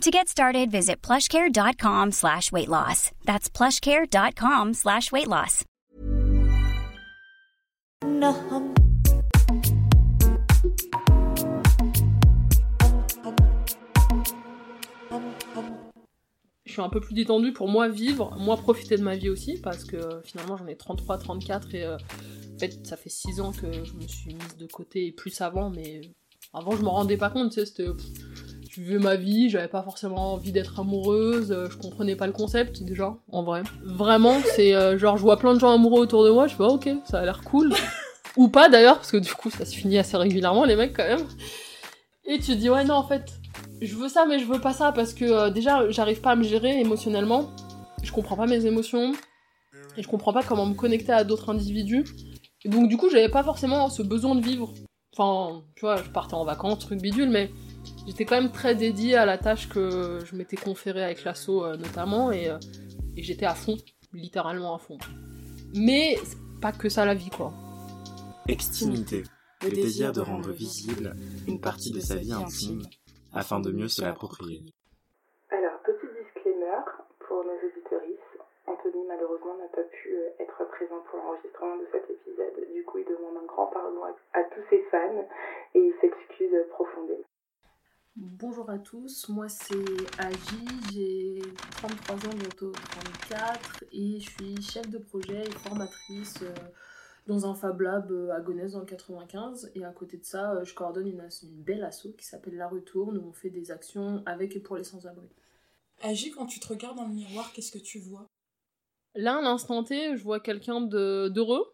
To get started, visit plushcare.com slash weight loss. That's plushcare.com slash weight loss. Je suis un peu plus détendue pour moi vivre, moi profiter de ma vie aussi, parce que euh, finalement j'en ai 33, 34 et euh, en fait ça fait 6 ans que je me suis mise de côté et plus avant, mais avant je m'en rendais pas compte, tu sais, c'était je vivais ma vie, j'avais pas forcément envie d'être amoureuse, euh, je comprenais pas le concept déjà, en vrai. Vraiment, c'est euh, genre je vois plein de gens amoureux autour de moi, je fais ok, ça a l'air cool. Ou pas d'ailleurs, parce que du coup ça se finit assez régulièrement les mecs quand même. Et tu te dis ouais non en fait, je veux ça mais je veux pas ça parce que euh, déjà j'arrive pas à me gérer émotionnellement, je comprends pas mes émotions, et je comprends pas comment me connecter à d'autres individus. Et donc du coup j'avais pas forcément ce besoin de vivre. Enfin, tu vois, je partais en vacances, truc bidule, mais j'étais quand même très dédiée à la tâche que je m'étais conférée avec l'assaut euh, notamment et, euh, et j'étais à fond, littéralement à fond. Mais c'est pas que ça la vie quoi. Extimité, le désir de rendre visible une partie de sa vie intime afin de mieux se l'approprier. Alors, petit disclaimer pour nos auditoristes. Anthony, malheureusement, n'a pas pu euh, être présent pour l'enregistrement de cet épisode. Du coup, il demande un grand pardon à, à tous ses fans et il s'excuse profondément. Bonjour à tous, moi c'est Agi, j'ai 33 ans, bientôt 34 et je suis chef de projet et formatrice euh, dans un Fab Lab euh, à Gonesse dans le 95 et à côté de ça euh, je coordonne une belle asso qui s'appelle La Retourne où on fait des actions avec et pour les sans-abri. Agi, quand tu te regardes dans le miroir, qu'est-ce que tu vois? Là, à l'instant T, je vois quelqu'un d'heureux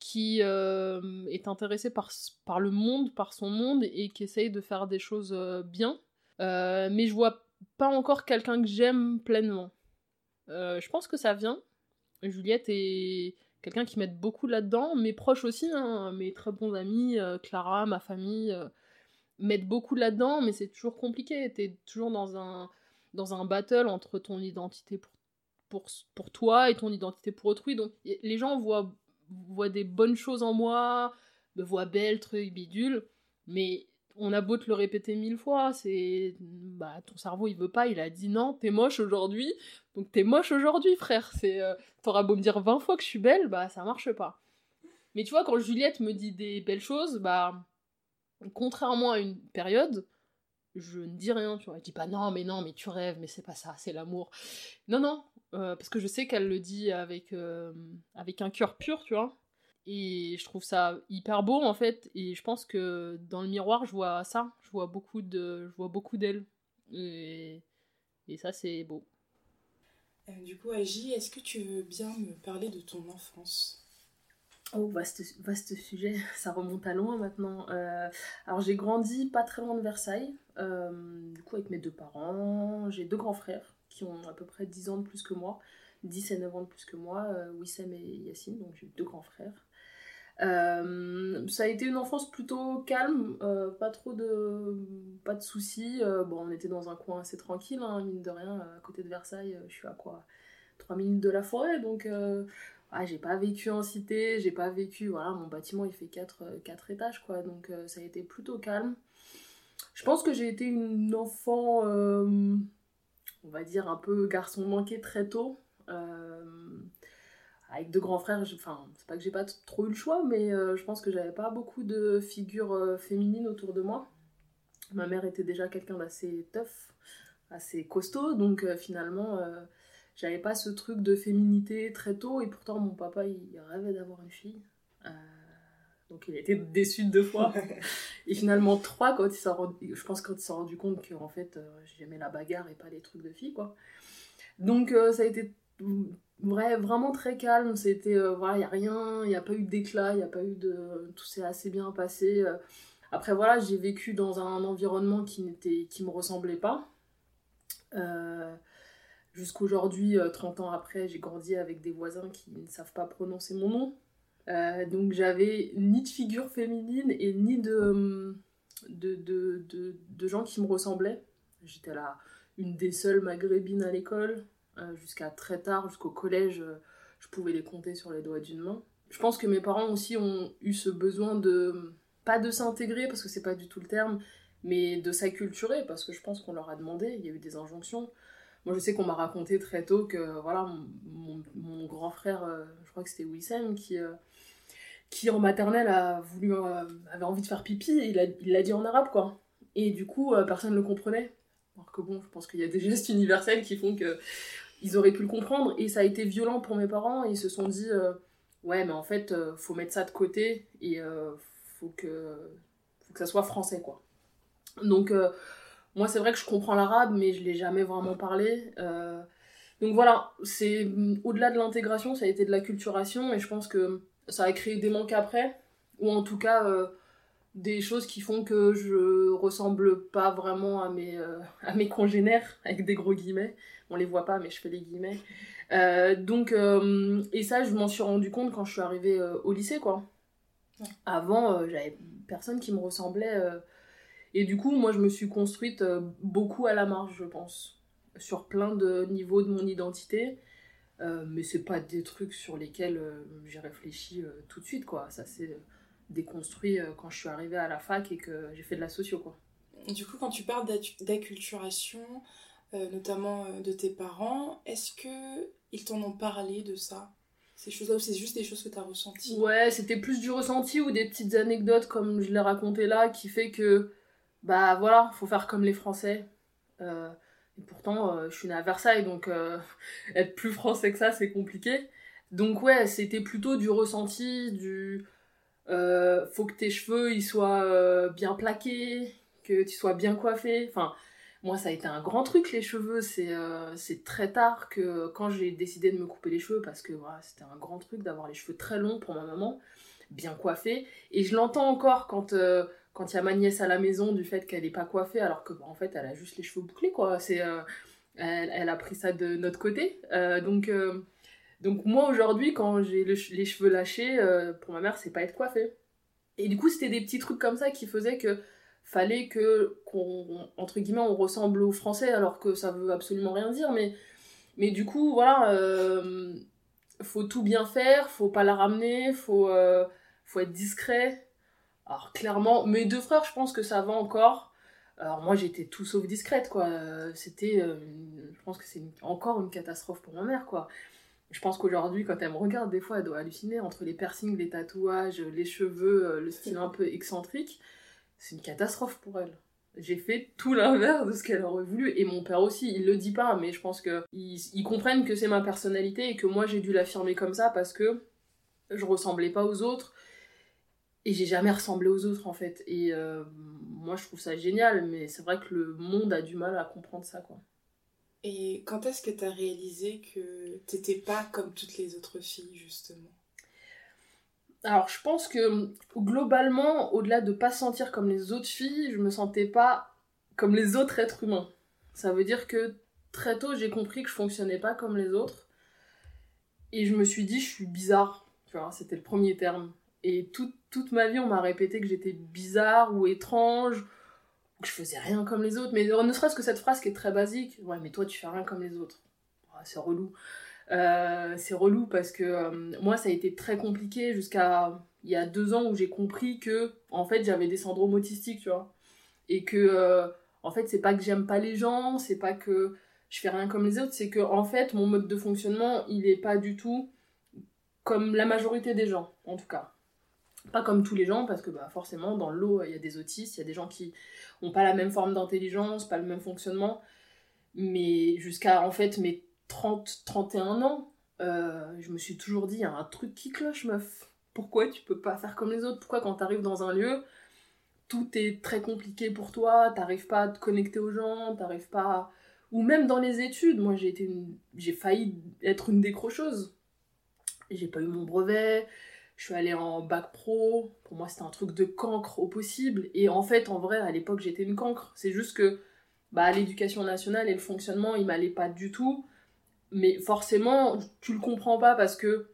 qui euh, est intéressé par, le monde, par son monde et qui essaye de faire des choses euh, bien. Euh, mais je vois pas encore quelqu'un que j'aime pleinement. Je pense que ça vient. Juliette est quelqu'un qui m'aide beaucoup là-dedans, mes proches aussi, hein, mes très bons amis, Clara, ma famille, m'aident beaucoup là-dedans, mais c'est toujours compliqué. T'es toujours dans un, dans un battle entre ton identité pour, pour, pour toi et ton identité pour autrui. Donc les gens voient, voient des bonnes choses en moi, me voient belle, truc, bidule, mais on a beau te le répéter mille fois, c'est. Bah, ton cerveau il veut pas, il a dit non, t'es moche aujourd'hui, donc t'es moche aujourd'hui, frère. C'est. euh, T'auras beau me dire 20 fois que je suis belle, bah ça marche pas. Mais tu vois, quand Juliette me dit des belles choses, bah. Contrairement à une période, je ne dis rien, tu vois. Je dis pas non, mais non, mais tu rêves, mais c'est pas ça, c'est l'amour. Non, non, euh, parce que je sais qu'elle le dit avec, euh, avec un cœur pur, tu vois. Et je trouve ça hyper beau en fait. Et je pense que dans le miroir, je vois ça. Je vois beaucoup de, je vois beaucoup d'elle. Et, et ça, c'est beau. Euh, Du coup, Agi, est-ce que tu veux bien me parler de ton enfance? Oh, vaste, vaste sujet, ça remonte à loin maintenant. Euh, alors j'ai grandi pas très loin de Versailles, euh, du coup avec mes deux parents. J'ai deux grands frères qui ont à peu près 10 ans de plus que moi, 10 et 9 ans de plus que moi, euh, Wissem et Yacine, donc j'ai deux grands frères. Euh, ça a été une enfance plutôt calme, euh, pas trop de, pas de soucis. Bon, on était dans un coin assez tranquille, hein, mine de rien, à côté de Versailles, je suis à quoi 3 minutes de la forêt, donc ah, j'ai pas vécu en cité, j'ai pas vécu, voilà, mon bâtiment il fait 4, étages quoi, donc ça a été plutôt calme. Je pense que j'ai été une enfant, on va dire un peu garçon manqué très tôt. Euh, avec deux grands frères, enfin, c'est pas que j'ai pas trop eu le choix, mais euh, je pense que j'avais pas beaucoup de figures euh, féminines autour de moi. Ma mère était déjà quelqu'un d'assez tough, assez costaud, donc finalement, j'avais pas ce truc de féminité très tôt, et pourtant mon papa il rêvait d'avoir une fille. Donc il était déçu deux fois. et finalement trois quand il rendu- je pense quand il s'est rendu compte que en fait euh, j'aimais la bagarre et pas les trucs de filles quoi. Donc euh, ça a été vrai, vraiment très calme, c'était euh, voilà, il y a rien, il y a pas eu d'éclat, il y a pas eu de tout s'est assez bien passé. Après voilà, j'ai vécu dans un environnement qui n'était qui me ressemblait pas. Jusqu'aujourd'hui, 30 ans après, j'ai grandi avec des voisins qui ne savent pas prononcer mon nom. Donc j'avais ni de figure féminine et ni de, de, de, de, de gens qui me ressemblaient. J'étais là une des seules maghrébines à l'école. jusqu'à très tard, jusqu'au collège, je pouvais les compter sur les doigts d'une main. Je pense que mes parents aussi ont eu ce besoin de, pas de s'intégrer, parce que c'est pas du tout le terme, mais de s'acculturer, parce que je pense qu'on leur a demandé, il y a eu des injonctions. Moi, je sais qu'on m'a raconté très tôt que, voilà, mon, grand frère, euh, je crois que c'était Wissem, qui, euh, qui en maternelle a voulu, euh, avait envie de faire pipi, il l'a dit en arabe, quoi. Et du coup, personne ne le comprenait. Alors que bon, je pense qu'il y a des gestes universels qui font que ils auraient pu le comprendre, et ça a été violent pour mes parents, ils se sont dit, ouais, mais en fait, faut mettre ça de côté, et faut que, faut que ça soit français, quoi. Donc, euh, moi, c'est vrai que je comprends l'arabe, mais je l'ai jamais vraiment parlé. Euh, donc voilà, c'est au-delà de l'intégration, ça a été de la culturation, et je pense que ça a créé des manques après, ou en tout cas euh, des choses qui font que je ressemble pas vraiment à mes, à mes congénères, avec des gros guillemets. On les voit pas, mais je fais les guillemets. donc, et ça, je m'en suis rendu compte quand je suis arrivée au lycée, quoi. Avant, j'avais personne qui me ressemblait et du coup, moi, je me suis construite euh, beaucoup à la marge, je pense, sur plein de niveaux de mon identité. Euh, mais c'est pas des trucs sur lesquels euh, j'ai réfléchi tout de suite, quoi. Ça s'est déconstruit quand je suis arrivée à la fac et que j'ai fait de la socio, quoi. Du coup, quand tu parles d'acculturation, notamment de tes parents, est-ce que ils t'en ont parlé de ça? Ces choses-là ou c'est juste des choses que tu as ressenties? Ouais, c'était plus du ressenti ou des petites anecdotes comme je l'ai raconté là qui fait que bah voilà, faut faire comme les Français. Euh, pourtant, euh, je suis née à Versailles, donc euh, être plus français que ça, c'est compliqué. Donc ouais, c'était plutôt du ressenti, du... faut que tes cheveux, ils soient bien plaqués, que tu sois bien coiffé. Enfin, moi, ça a été un grand truc, les cheveux. C'est c'est très tard que quand j'ai décidé de me couper les cheveux, parce que voilà, c'était un grand truc d'avoir les cheveux très longs pour ma maman, bien coiffés. Et je l'entends encore quand quand il y a ma nièce à la maison du fait qu'elle n'est pas coiffée alors que en fait elle a juste les cheveux bouclés quoi. C'est euh, elle, a pris ça de notre côté. Euh, donc euh, donc moi aujourd'hui quand j'ai les cheveux lâchés pour ma mère c'est pas être coiffée. Et du coup c'était des petits trucs comme ça qui faisaient que fallait que qu'on entre guillemets on ressemble aux français alors que ça veut absolument rien dire. Mais mais du coup voilà faut tout bien faire faut pas la ramener faut faut être discret alors clairement, mes deux frères, je pense que ça va encore. Alors moi j'étais tout sauf discrète quoi. C'était, euh, je pense que c'est encore une catastrophe pour ma mère quoi. Je pense qu'aujourd'hui quand elle me regarde des fois elle doit halluciner entre les piercings, les tatouages, les cheveux, euh, le style un peu excentrique. C'est une catastrophe pour elle. J'ai fait tout l'inverse de ce qu'elle aurait voulu et mon père aussi. Il le dit pas mais je pense que ils comprennent que c'est ma personnalité et que moi j'ai dû l'affirmer comme ça parce que je ressemblais pas aux autres et j'ai jamais ressemblé aux autres en fait. Et euh, moi je trouve ça génial, mais c'est vrai que le monde a du mal à comprendre ça quoi. Et quand est-ce que tu as réalisé que t'étais pas comme toutes les autres filles justement? Alors je pense que globalement, au-delà de pas se sentir comme les autres filles, je me sentais pas comme les autres êtres humains. Ça veut dire que très tôt j'ai compris que je fonctionnais pas comme les autres. Et je me suis dit je suis bizarre. Tu vois, c'était le premier terme et toute ma vie, on m'a répété que j'étais bizarre ou étrange, que je faisais rien comme les autres. Mais ne serait-ce que cette phrase qui est très basique, ouais, mais toi, tu fais rien comme les autres. c'est relou. Euh, c'est relou parce que euh, moi, ça a été très compliqué jusqu'à il y a deux ans où j'ai compris que, en fait, j'avais des syndromes autistiques, tu vois. Et que, euh, en fait, c'est pas que j'aime pas les gens, c'est pas que je fais rien comme les autres, c'est que, en fait, mon mode de fonctionnement, il est pas du tout comme la majorité des gens, en tout cas. Pas comme tous les gens, parce que bah, forcément, dans l'eau, il y a des autistes, il y a des gens qui n'ont pas la même forme d'intelligence, pas le même fonctionnement. Mais jusqu'à en fait mes 30, 31 ans, euh, je me suis toujours dit, il y a un truc qui cloche, meuf. Pourquoi tu peux pas faire comme les autres? Pourquoi quand tu arrives dans un lieu, tout est très compliqué pour toi, t'arrives pas à te connecter aux gens, t'arrives pas... Ou même dans les études, moi j'ai été j'ai failli être une décrocheuse. J'ai pas eu mon brevet, je suis allée en bac pro, pour moi c'était un truc de cancre au possible, et en fait en vrai à l'époque j'étais une cancre, c'est juste que bah, l'éducation nationale et le fonctionnement il m'allait pas du tout, mais forcément, tu le comprends pas parce que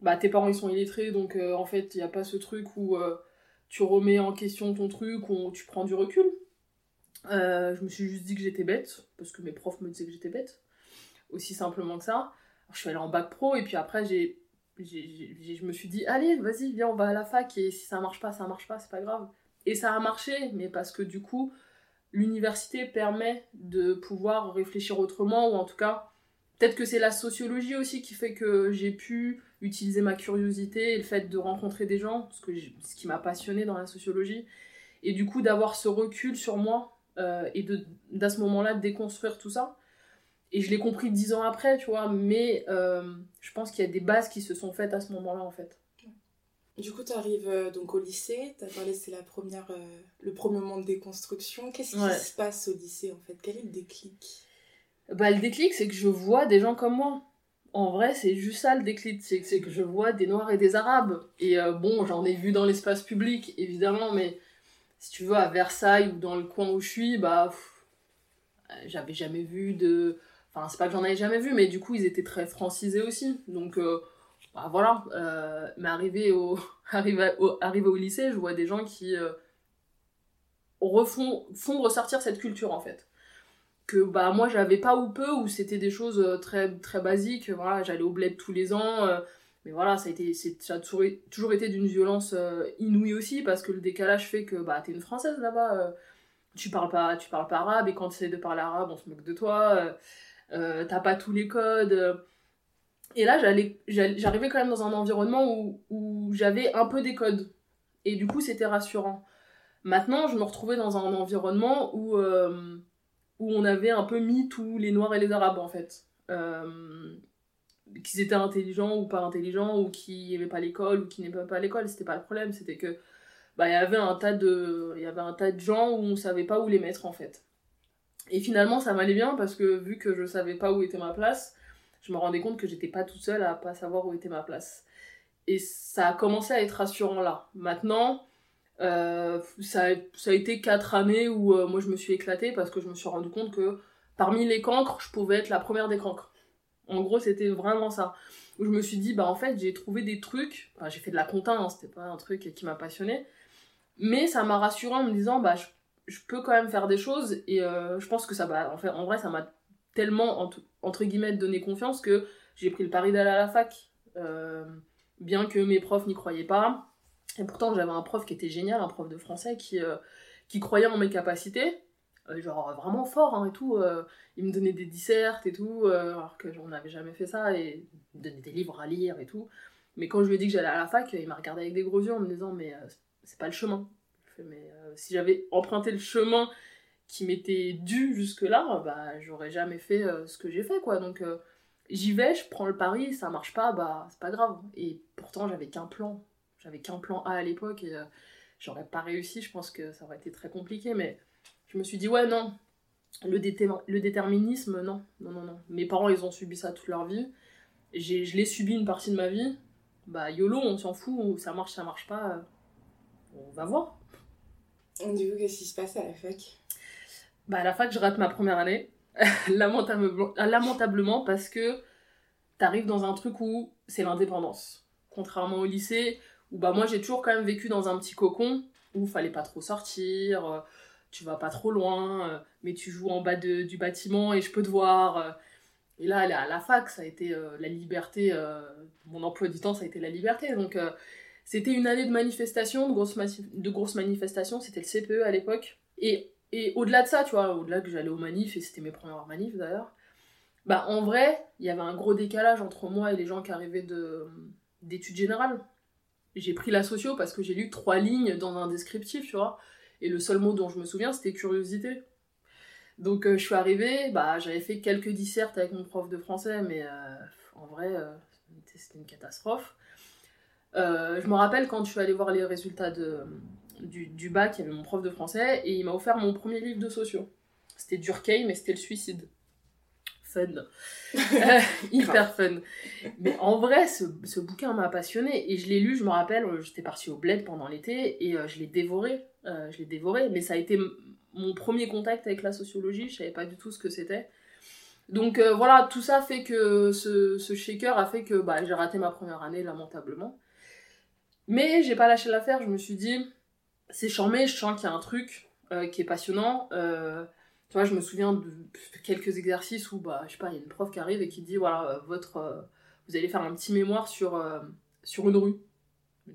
bah, tes parents ils sont illettrés, donc euh, en fait, il n'y a pas ce truc où euh, tu remets en question ton truc, où tu prends du recul. Euh, je me suis juste dit que j'étais bête, parce que mes profs me disaient que j'étais bête. Aussi simplement que ça. je suis allée en bac pro, et puis après, j'ai, je me suis dit, allez, vas-y, viens, on va à la fac, et si ça marche pas, ça marche pas, c'est pas grave. Et ça a marché, mais parce que du coup, l'université permet de pouvoir réfléchir autrement, ou en tout cas, peut-être que c'est la sociologie aussi qui fait que j'ai pu utiliser ma curiosité et le fait de rencontrer des gens, ce, que ce qui m'a passionné dans la sociologie, et du coup d'avoir ce recul sur moi euh, et de d'à ce moment-là déconstruire tout ça. Et je l'ai compris dix ans après, tu vois, mais euh, je pense qu'il y a des bases qui se sont faites à ce moment-là en fait. Du coup, tu arrives euh, donc au lycée, tu as parlé, c'est la première, le premier moment de déconstruction. Qu'est-ce qui se passe au lycée en fait? Quel est le déclic? Bah, le déclic, c'est que je vois des gens comme moi en vrai, c'est juste ça le déclic, c'est que je vois des Noirs et des Arabes. Et euh, bon, j'en ai vu dans l'espace public, évidemment, mais si tu veux, à Versailles ou dans le coin où je suis, bah, euh, j'avais jamais vu de... Enfin, c'est pas que j'en avais jamais vu, mais du coup, ils étaient très francisés aussi. Donc, euh, bah, voilà. mais arrivé au... au... au lycée, je vois des gens qui refont... font ressortir cette culture, en fait que bah moi j'avais pas ou peu ou c'était des choses euh, très très basiques voilà j'allais au bled tous les ans euh, mais voilà ça a été ça a toujours, été d'une violence euh, inouïe aussi parce que le décalage fait que bah t'es une française là-bas tu tu parles pas arabe et quand tu essaies de parler arabe on se moque de toi t'as pas tous les codes et là j'arrivais quand même dans un environnement où, où j'avais un peu des codes. Et du coup c'était rassurant. Maintenant je me retrouvais dans un environnement où où on avait un peu mis tous les Noirs et les Arabes en fait. Euh, qu'ils étaient intelligents ou pas intelligents, ou qui n'aimaient pas l'école ou qui n'aimaient pas l'école, c'était pas le problème, c'était que bah, y avait un tas de il y avait un tas de gens où on savait pas où les mettre en fait. Et finalement ça m'allait bien parce que vu que je savais pas où était ma place, je me rendais compte que j'étais pas toute seule à pas savoir où était ma place. Et ça a commencé à être rassurant là. Maintenant, euh, ça, a, ça, a, été quatre années où euh, moi je me suis éclatée parce que je me suis rendu compte que parmi les cancres, je pouvais être la première des cancres. En gros, c'était vraiment ça. Où je me suis dit, bah en fait, j'ai trouvé des trucs. Enfin, j'ai fait de la compta, hein, c'était pas un truc qui m'a passionné. Mais ça m'a rassuré en me disant, bah je, je, peux quand même faire des choses. Et euh, je pense que ça va. En, fait, en vrai, ça m'a tellement, entre, guillemets, donné confiance que j'ai pris le pari d'aller à la fac. bien que mes profs n'y croyaient pas et pourtant, j'avais un prof qui était génial, un prof de français qui, euh, qui croyait en mes capacités, euh, genre vraiment fort hein, et tout. Euh, il me donnait des dissertes et tout, alors que j'en avais jamais fait ça, et il me donnait des livres à lire et tout. Mais quand je lui ai dit que j'allais à la fac, il m'a regardé avec des gros yeux en me disant Mais c'est pas le chemin. Mais si j'avais emprunté le chemin qui m'était dû jusque-là, bah j'aurais jamais fait ce que j'ai fait, quoi. Donc j'y vais, je prends le pari, ça marche pas, bah c'est pas grave. Et pourtant, j'avais qu'un plan j'avais qu'un plan A à l'époque et euh, j'aurais pas réussi. Je pense que ça aurait été très compliqué, mais je me suis dit, ouais, non, le, déterminisme, non, non, non, non. Mes parents, ils ont subi ça toute leur vie. Je l'ai subi une partie de ma vie. Bah, YOLO, on s'en fout, ça marche, ça marche pas. Euh, on va voir. Du coup, qu'est-ce qui se passe à la fac? Bah, à la fac, je rate ma première année. lamentablement, parce que t'arrives dans un truc où c'est l'indépendance. Contrairement au lycée, bah moi j'ai toujours quand même vécu dans un petit cocon où fallait pas trop sortir, euh, tu vas pas trop loin, euh, mais tu joues en bas du bâtiment et je peux te voir. Euh. et là, à la fac, ça a été la liberté, mon emploi du temps, ça a été la liberté. Donc c'était une année de manifestation, de grosses, de grosses manifestations, c'était le CPE à l'époque. Et, et au-delà de ça, tu vois, au-delà que j'allais aux manifs, et c'était mes premières manifs d'ailleurs, bah en vrai, il y avait un gros décalage entre moi et les gens qui arrivaient d'études générales j'ai pris la socio parce que j'ai lu trois lignes dans un descriptif, tu vois. Et le seul mot dont je me souviens, c'était curiosité. Donc euh, je suis arrivée, bah, j'avais fait quelques dissertes avec mon prof de français, mais euh, en vrai, euh, c'était une catastrophe. Je me rappelle quand je suis allée voir les résultats de, du, du, bac, il y avait mon prof de français, et il m'a offert mon premier livre de socio. C'était Durkheim, mais c'était le suicide fun. Euh, hyper fun. Mais en vrai, ce, ce bouquin m'a passionné et je l'ai lu, je me rappelle, euh, j'étais partie au bled pendant l'été et euh, je l'ai dévoré. je l'ai dévoré, mais ça a été mon premier contact avec la sociologie, je savais pas du tout ce que c'était. Donc voilà, tout ça fait que ce, ce shaker a fait que bah, j'ai raté ma première année lamentablement. Mais j'ai pas lâché l'affaire, je me suis dit, c'est charmé, je sens qu'il y a un truc qui est passionnant. tu vois, je me souviens de quelques exercices où, bah, je sais pas, il y a une prof qui arrive et qui dit, voilà, votre, vous allez faire un petit mémoire sur, sur une rue.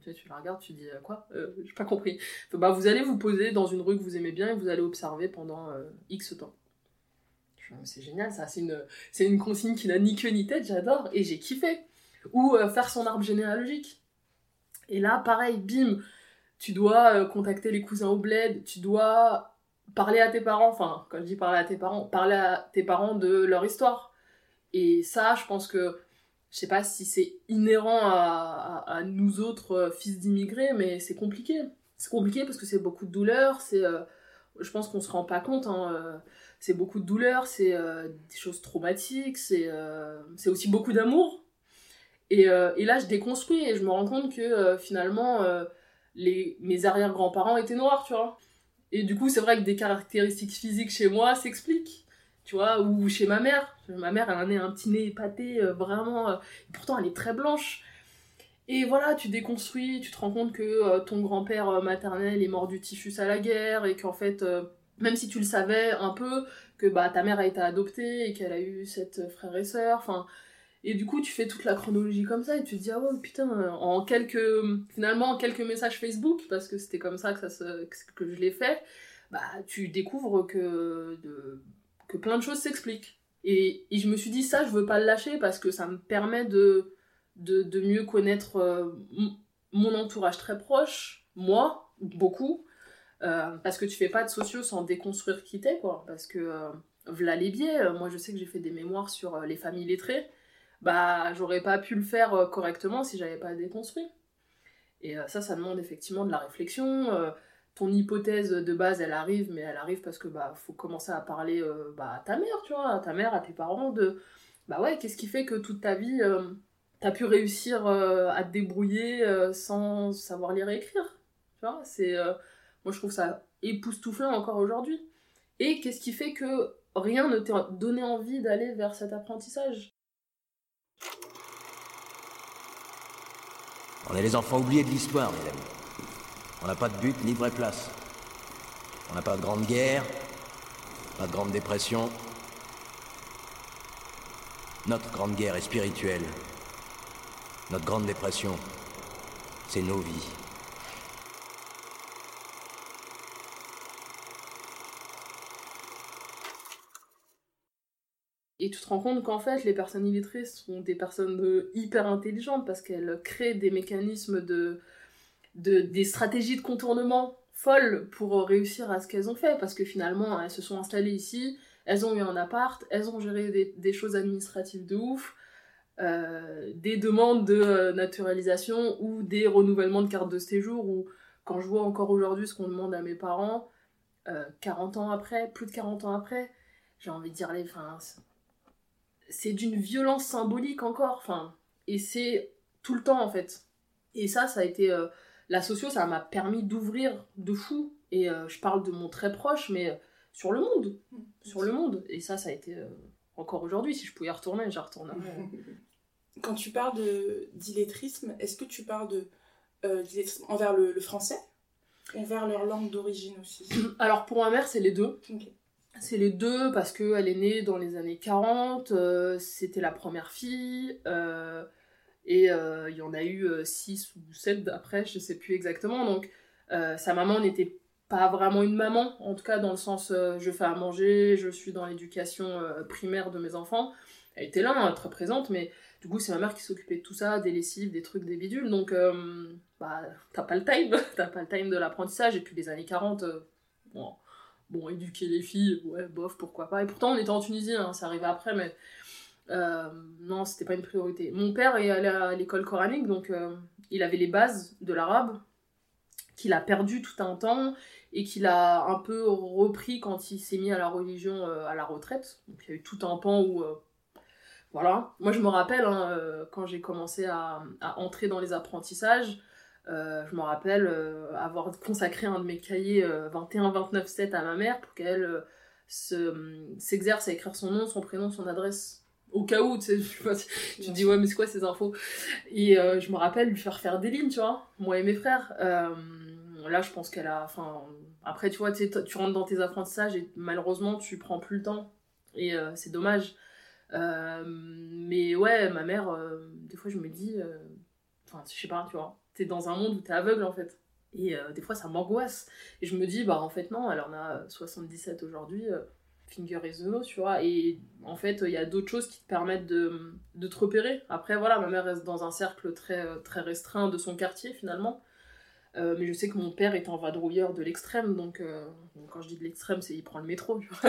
Tu, tu la regardes, tu dis euh, quoi? Euh, J'ai pas compris. bah, vous allez vous poser dans une rue que vous aimez bien et vous allez observer pendant euh, X temps. C'est génial ça, c'est une, une consigne qui n'a ni queue ni tête, j'adore et j'ai kiffé. Ou faire son arbre généalogique. Et là, pareil, bim, tu dois contacter les cousins au bled, tu dois parler à tes parents, enfin, quand je dis parler à tes parents, parler à tes parents de leur histoire. Et ça, je pense que je sais pas si c'est inhérent à, nous autres euh, fils d'immigrés, mais c'est compliqué. C'est compliqué parce que c'est beaucoup de douleur, c'est, euh, je pense qu'on se rend pas compte, hein, euh, c'est beaucoup de douleur, c'est des choses traumatiques, c'est aussi beaucoup d'amour. Et, et, là, je déconstruis et je me rends compte que finalement, les, mes arrière-grands-parents étaient noirs, tu vois. Et du coup, c'est vrai que des caractéristiques physiques chez moi s'expliquent tu vois, ou chez ma mère. Ma mère, elle a un, petit nez épaté, euh, vraiment, euh, pourtant elle est très blanche. Et voilà, tu déconstruis, tu te rends compte que euh, ton grand-père maternel est mort du typhus à la guerre, et qu'en fait, même si tu le savais un peu, que bah, ta mère a été adoptée, et qu'elle a eu sept frères et sœurs, enfin... Et du coup, tu fais toute la chronologie comme ça, et tu te dis, ah ouais, putain, en quelques... Finalement, en quelques messages Facebook, parce que c'était comme ça que, ça se... que je l'ai fait, bah, tu découvres que... De que plein de choses s'expliquent. Et, je me suis dit, ça, je veux pas le lâcher parce que ça me permet de, de, mieux connaître euh, mon entourage très proche, moi, beaucoup, euh, parce que tu fais pas de sociaux sans déconstruire qui t'es, quoi. Parce que, euh, voilà les biais, moi je sais que j'ai fait des mémoires sur les familles lettrées, bah j'aurais pas pu le faire correctement si j'avais pas déconstruit. Et ça, ça demande effectivement de la réflexion ton hypothèse de base, elle arrive, mais elle arrive parce que bah faut commencer à parler euh, bah, à ta mère, tu vois, à ta mère, à tes parents, de bah ouais, qu'est-ce qui fait que toute ta vie, euh, t'as pu réussir euh, à te débrouiller sans savoir lire et écrire, tu vois, c'est, moi je trouve ça époustouflant encore aujourd'hui. Et qu'est-ce qui fait que rien ne t'a donné envie d'aller vers cet apprentissage? On est les enfants oubliés de l'histoire, mes amis. On n'a pas de but ni de vraie place. On n'a pas de grande guerre, pas de grande dépression. Notre grande guerre est spirituelle. Notre grande dépression, c'est nos vies. Et tu te rends compte qu'en fait, les personnes illettrées sont des personnes hyper intelligentes parce qu'elles créent des mécanismes de, de, des stratégies de contournement folles pour réussir à ce qu'elles ont fait, parce que finalement, elles se sont installées ici, elles ont eu un appart, elles ont géré des, choses administratives de ouf, euh, des demandes de euh, naturalisation ou des renouvellements de cartes de séjour, ou quand je vois encore aujourd'hui ce qu'on demande à mes parents, 40 euh, ans après, plus de 40 ans après, j'ai envie de dire les fins. C'est d'une violence symbolique encore, enfin, et c'est tout le temps en fait. Et ça, ça a été la socio, ça m'a permis d'ouvrir de fou. Et euh, je parle de mon très proche, mais euh, sur le monde. Mmh. Sur le monde. Et ça, ça a été euh, encore aujourd'hui. Si je pouvais y retourner, j'y retournerais. Quand tu parles d'illettrisme, est-ce que tu parles de envers le, français? Envers leur langue d'origine aussi? Alors pour ma mère, c'est les deux. C'est les deux parce qu'elle est née dans les années 40, c'était la première fille. Et euh, il y en a eu 6 euh, ou 7 après, je sais plus exactement. Donc euh, sa maman n'était pas vraiment une maman, en tout cas dans le sens je fais à manger, je suis dans l'éducation primaire de mes enfants. Elle était là, hein, très présente, mais du coup c'est ma mère qui s'occupait de tout ça, des lessives, des trucs, des bidules. Donc bah t'as pas le time, t'as pas le time de l'apprentissage. Et puis les années 40, bon, bon, éduquer les filles, ouais, bof, pourquoi pas. Et pourtant on était en Tunisie, hein, ça arrivait après, mais euh, non, c'était pas une priorité. Mon père est allé à l'école coranique, donc euh, il avait les bases de l'arabe, qu'il a perdu tout un temps et qu'il a un peu repris quand il s'est mis à la religion euh, à la retraite. Donc il y a eu tout un pan où. voilà. Moi je me rappelle, hein, quand j'ai commencé à, à, entrer dans les apprentissages, je me rappelle avoir consacré un de mes cahiers 21-29-7 à ma mère pour qu'elle s'exerce à écrire son nom, son prénom, son adresse. Au cas où, tu sais, tu te dis, ouais, mais c'est quoi ces infos? Et je me rappelle lui faire faire des lignes, tu vois, moi et mes frères. là, je pense qu'elle a. Enfin, après, tu vois, tu rentres dans tes apprentissages et malheureusement, tu prends plus le temps. Et c'est dommage. mais ouais, ma mère, des fois, je me dis. Enfin, je sais pas, tu vois. T'es dans un monde où t'es aveugle, en fait. Et euh, des fois, ça m'angoisse. Et je me dis, bah en fait, non, elle en a 77 aujourd'hui, euh, finger is the no, tu vois. Et en fait, il y a d'autres choses qui te permettent de, de, te repérer. Après, voilà, ma mère reste dans un cercle très, euh, très restreint de son quartier, finalement. Mais je sais que mon père est un vadrouilleur de l'extrême, donc quand je dis de l'extrême, c'est il prend le métro.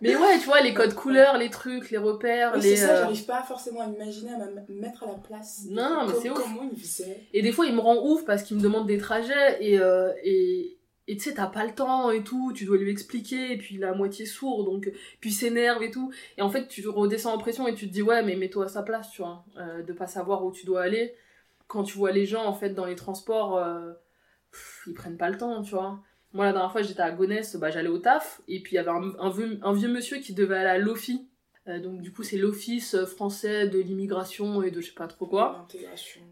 mais, ouais, tu vois, les codes couleurs, les trucs, les repères. Oui, les, c'est ça, j'arrive pas forcément à imaginer, à me mettre à la place. Non, mais c'est ouf. Comment il faisait Et des fois, il me rend ouf parce qu'il me demande des trajets et. et... Et tu sais, t'as pas le temps et tout, tu dois lui expliquer, et puis il est à moitié sourd, donc puis il s'énerve et tout. Et en fait, tu redescends en pression et tu te dis, ouais, mais mets-toi à sa place, tu vois, euh, de pas savoir où tu dois aller. Quand tu vois les gens, en fait, dans les transports, euh, ils prennent pas le temps, tu vois. Moi, la dernière fois, j'étais à Gonesse, bah, j'allais au taf, et puis il y avait un, vieux, un, vieux, monsieur qui devait aller à l'OFI. Euh, donc, du coup, c'est l'Office français de l'immigration et de je sais pas trop quoi.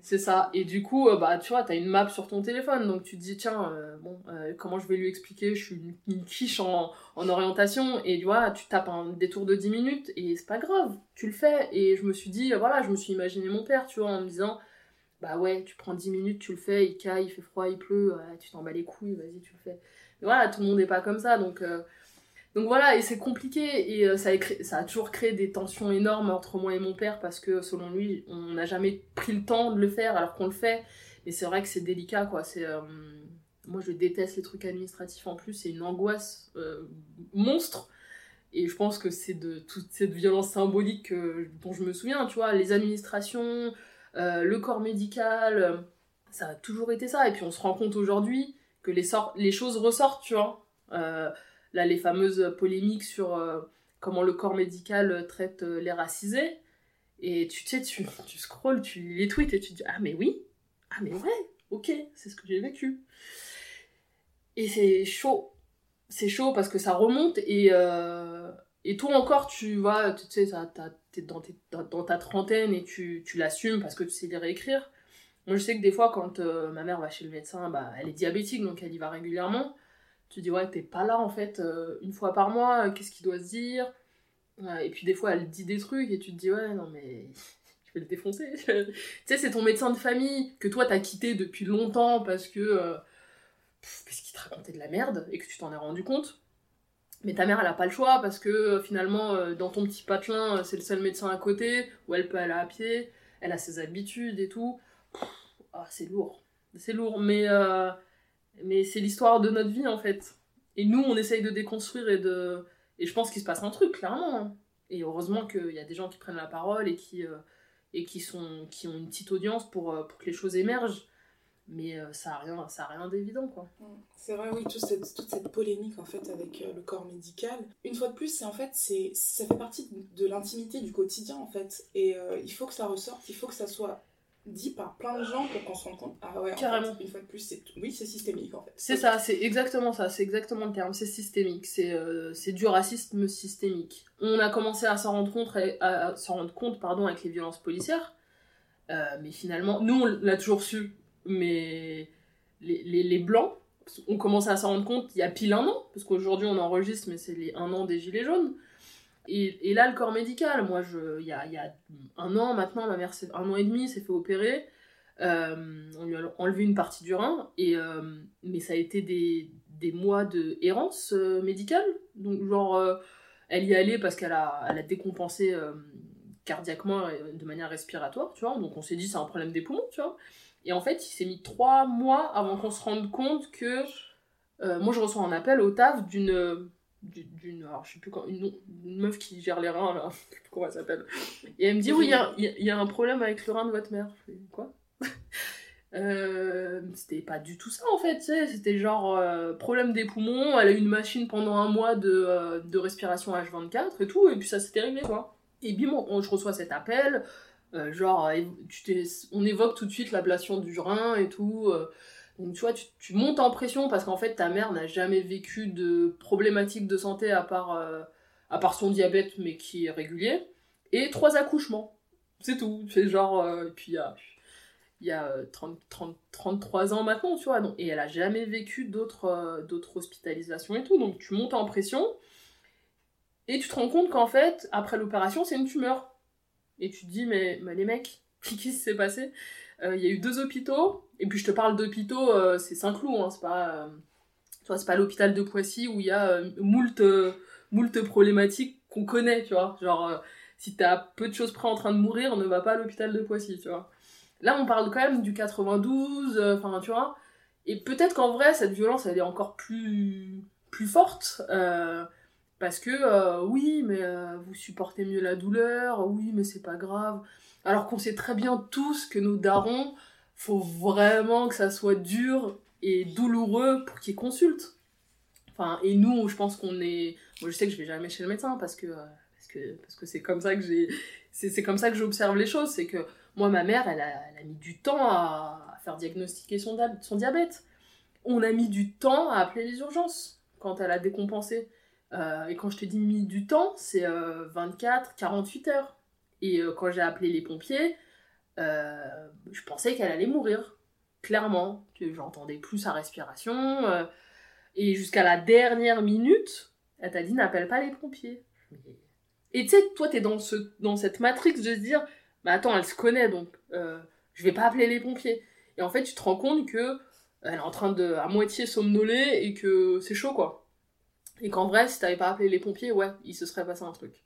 C'est ça. Et du coup, euh, bah, tu vois, t'as une map sur ton téléphone, donc tu te dis, tiens, euh, bon, comment je vais lui expliquer? Je suis une, quiche en, en, orientation, et tu vois, tu tapes un détour de 10 minutes, et c'est pas grave, tu le fais. Et je me suis dit, voilà, je me suis imaginé mon père, tu vois, en me disant, bah ouais, tu prends 10 minutes, tu le fais, il caille, il fait froid, il pleut, tu t'en bats les couilles, vas-y, tu le fais. Mais voilà, tout le monde n'est pas comme ça, donc, euh, donc voilà, et c'est compliqué, et euh, ça, a ça a toujours créé des tensions énormes entre moi et mon père, parce que selon lui, on n'a jamais pris le temps de le faire, alors qu'on le fait, mais c'est vrai que c'est délicat, quoi, c'est... Euh, moi, je déteste les trucs administratifs en plus, c'est une angoisse monstre. Et je pense que c'est de toute cette violence symbolique dont je me souviens, tu vois, les administrations, le corps médical, euh, ça a toujours été ça. Et puis on se rend compte aujourd'hui que les, les choses ressortent, tu vois. Euh, là, les fameuses polémiques sur comment le corps médical traite les racisés. Et tu sais, tu, tu scrolls, tu lis les tweets et tu te dis Ah, mais oui, ah, mais ouais, ok, c'est ce que j'ai vécu. Et c'est chaud. C'est chaud parce que ça remonte et, et toi encore, tu vois, tu sais, t'es dans, dans, ta trentaine et tu, tu l'assumes parce que tu sais lire et écrire. Moi, je sais que des fois, quand euh, ma mère va chez le médecin, bah, elle est diabétique, donc elle y va régulièrement. Tu dis, ouais, t'es pas là, en fait, euh, une fois par mois, qu'est-ce qu'il doit se dire? Et puis, des fois, elle dit des trucs et tu te dis, ouais, non, mais je vais le défoncer. tu sais, c'est ton médecin de famille que toi, t'as quitté depuis longtemps parce que... Euh, parce qu'il te racontait de la merde et que tu t'en es rendu compte? Mais ta mère, elle a pas le choix parce que euh, finalement, euh, dans ton petit patelin, euh, c'est le seul médecin à côté, où elle peut aller à pied, elle a ses habitudes et tout. Ah, c'est lourd. C'est lourd, mais, mais c'est l'histoire de notre vie en fait. Et nous, on essaye de déconstruire et de. Et je pense qu'il se passe un truc, clairement. Hein. Et heureusement qu'il y a des gens qui prennent la parole et qui, et qui, sont, qui ont une petite audience pour, pour que les choses émergent mais euh, ça a rien ça a rien d'évident quoi. Mm. c'est vrai oui toute cette, toute cette polémique en fait avec euh, le corps médical. Une fois de plus c'est en fait c'est ça fait partie de, l'intimité du quotidien en fait. Et euh, il faut que ça ressorte il faut que ça soit dit par plein de gens pour qu'on se rende compte. Ah ouais carrément. une fois de plus c'est oui c'est systémique en fait. C'est ça c'est exactement ça c'est exactement le terme c'est systémique. C'est c'est du racisme systémique. On a commencé à s'en rendre compte à, s'en rendre compte pardon avec les violences policières. Mais finalement nous on l'a toujours su mais les, les, les blancs ont commencé à s'en rendre compte il y a pile un an, parce qu'aujourd'hui on enregistre, mais c'est les un an des Gilets jaunes. Et, et là, le corps médical, moi, il, y a, y a un an maintenant, ma mère, un an et demi, s'est fait opérer. Euh, on lui a enlevé une partie du rein, et, euh, mais ça a été des, des mois de errance euh, médicale. Donc, genre, elle y allait parce qu'elle a, elle a décompensé cardiaquement de manière respiratoire, tu vois. Donc, on s'est dit, c'est un problème des poumons, tu vois. Et en fait, il s'est mis trois mois avant qu'on se rende compte que. Euh, moi, je reçois un appel au taf d'une. d'une alors, je sais plus quand. Une, meuf qui gère les reins, là. Je sais plus comment elle s'appelle. Et elle me dit Oui, il y, a, un problème avec le rein de votre mère. Je fais Quoi? Euh, C'était pas du tout ça, en fait. C'était genre euh, problème des poumons. Elle a eu une machine pendant un mois de, de respiration H24 et tout. Et puis ça s'était réglé, quoi. Et bim, je reçois cet appel. Euh, genre, tu on évoque tout de suite l'ablation du rein et tout. Euh, Donc tu vois, tu, montes en pression parce qu'en fait ta mère n'a jamais vécu de problématique de santé à part, euh, à part son diabète mais qui est régulier. Et trois accouchements. C'est tout. C'est genre... euh, puis il y a, il y a euh, 30, 30, 33 ans maintenant, tu vois. Donc, et elle a jamais vécu euh, d'autres hospitalisations et tout. Donc tu montes en pression. Et tu te rends compte qu'en fait, après l'opération, c'est une tumeur. Et tu te dis, mais, mais les mecs, qu'est-ce qui s'est passé? Euh, Il y a eu deux hôpitaux, et puis je te parle d'hôpitaux, euh, c'est Saint-Cloud, hein, c'est pas, euh, c'est pas l'hôpital de Poissy où il y a euh, moult, problématiques qu'on connaît, tu vois. Genre, si t'as peu de choses près en train de mourir, ne va pas à l'hôpital de Poissy, tu vois. Là, on parle quand même du 92, euh, enfin, tu vois. Et peut-être qu'en vrai, cette violence, elle est encore plus, plus forte. Parce que, euh, oui, mais euh, vous supportez mieux la douleur, oui, mais c'est pas grave. Alors qu'on sait très bien tous que nos darons, faut vraiment que ça soit dur et douloureux pour qu'ils consultent. Enfin, et nous, je pense qu'on est... Moi, je sais que je vais jamais chez le médecin parce que... euh, parce que parce que c'est comme ça que j'ai... C'est comme ça que j'observe les choses, c'est que moi, ma mère, elle a, mis du temps à, faire diagnostiquer son, dia- son diabète. On a mis du temps à appeler les urgences quand elle a décompensé. Euh, et quand je te dis mis du temps, c'est euh, 24, 48 heures. Et euh, quand j'ai appelé les pompiers, euh, je pensais qu'elle allait mourir. Clairement. J'entendais plus sa respiration. euh, et jusqu'à la dernière minute, elle t'a dit n'appelle pas les pompiers. Et tu sais, toi, t'es dans, dans cette matrix de se dire, mais attends, elle se connaît, donc euh, je vais pas appeler les pompiers. Et en fait, tu te rends compte que elle est en train de à moitié somnoler et que c'est chaud, quoi. Et qu'en vrai, si t'avais pas appelé les pompiers, ouais, il se serait passé un truc.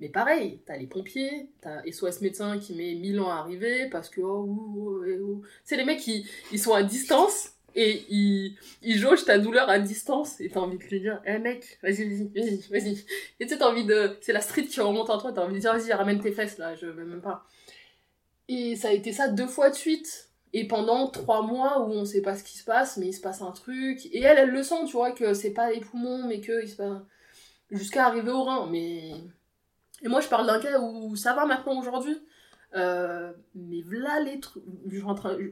Mais pareil, t'as les pompiers, t'as SOS médecin qui met 1000 ans à arriver parce que, oh, oh, oh, eh, oh. Sais, les mecs, ils, ils sont à distance et ils, ils jaugent ta douleur à distance et t'as envie de lui dire, eh mec, vas-y, vas-y, vas-y, vas-y. Et tu sais, t'as envie de. C'est la street qui remonte en toi, t'as envie de dire, vas-y, ramène tes fesses là, je vais même pas. Et ça a été ça deux fois de suite. Et pendant trois mois où on sait pas ce qui se passe, mais il se passe un truc. Et elle, elle le sent, tu vois, que c'est pas les poumons, mais que il se passe. Jusqu'à arriver au rein. Mais. Et moi, je parle d'un cas où ça va maintenant aujourd'hui. Euh, mais voilà les trucs.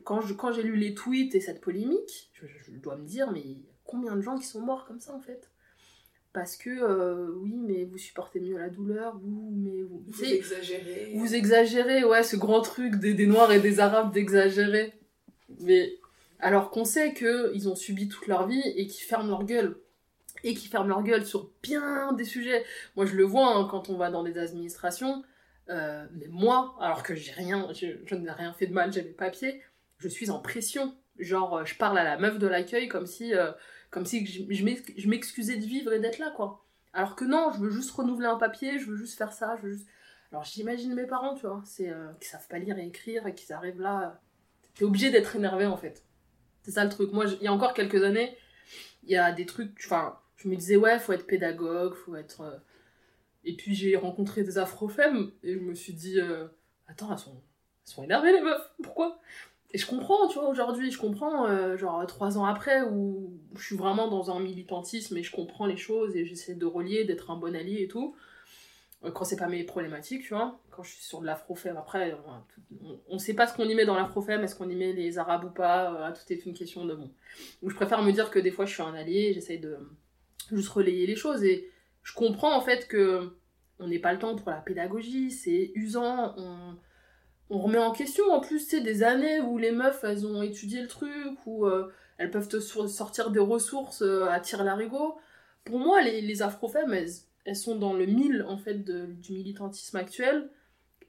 Quand j'ai lu les tweets et cette polémique, je- je dois me dire, mais combien de gens qui sont morts comme ça en fait? Parce que, euh, oui, mais vous supportez mieux la douleur, vous, mais vous. Vous exagérez. vous exagérez, ouais, ce grand truc des, des Noirs et des Arabes d'exagérer. Mais alors qu'on sait qu'ils ont subi toute leur vie et qu'ils ferment leur gueule. Et qu'ils ferment leur gueule sur bien des sujets. Moi, je le vois hein, quand on va dans des administrations. euh, mais moi, alors que j'ai rien, je, je n'ai rien fait de mal, j'ai mes papiers, je suis en pression. Genre, euh, je parle à la meuf de l'accueil comme si, euh, comme si je, je m'ex- je m'excusais de vivre et d'être là, quoi. Alors que non, je veux juste renouveler un papier, je veux juste faire ça, je veux juste alors j'imagine mes parents, tu vois, c'est euh, qui savent pas lire et écrire et qu'ils arrivent là. T'es obligé d'être énervé en fait. C'est ça le truc. Moi, il y a encore quelques années, il y a des trucs. Enfin, je me disais ouais, faut être pédagogue, faut être. euh, Et puis j'ai rencontré des afrofemmes et je me suis dit euh, attends, elles sont, elles sont énervées les meufs. Pourquoi? Et je comprends, tu vois, aujourd'hui, je comprends, euh, genre trois ans après, où je suis vraiment dans un militantisme et je comprends les choses et j'essaie de relier, d'être un bon allié et tout euh, quand c'est pas mes problématiques, tu vois, quand je suis sur de l'afrofemme, après, on, on sait pas ce qu'on y met dans l'afrofemme, est-ce qu'on y met les arabes ou pas, euh, tout est une question de bon. Donc je préfère me dire que des fois je suis un allié, j'essaye de juste relayer les choses, et je comprends en fait que on n'est pas le temps pour la pédagogie, c'est usant, on remet en question en plus, sais, des années où les meufs, elles ont étudié le truc, où euh, elles peuvent te sortir des ressources euh, à tir larigot. Pour moi, les, les afrofemmes, elles, sont dans le mille en fait du militantisme actuel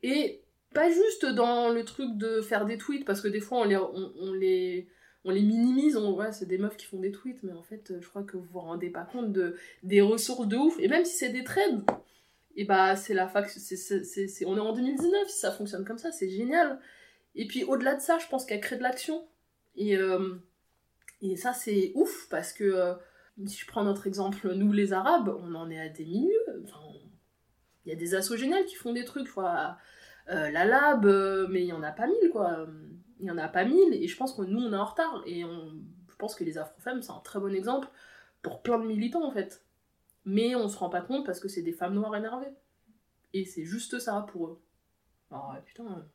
et pas juste dans le truc de faire des tweets parce que des fois on les on les on les minimise on ouais, c'est des meufs qui font des tweets mais en fait je crois que vous vous rendez pas compte de des ressources de ouf et même si c'est des trades et bah c'est la fac c'est, c'est, c'est- on est en 2019 si ça fonctionne comme ça c'est génial et puis au-delà de ça je pense qu'elle crée de l'action et euh, et ça c'est ouf parce que euh, si je prends notre exemple, nous les Arabes, on en est à des milieux. Enfin, il y a des assos géniales qui font des trucs, quoi. Euh, la lab, mais il y en a pas mille, quoi. Il y en a pas mille, et je pense que nous, on est en retard. Et on, je pense que les afrofemmes, c'est un très bon exemple pour plein de militants, en fait. Mais on se rend pas compte parce que c'est des femmes noires énervées. Et c'est juste ça pour eux. Alors, ouais, putain,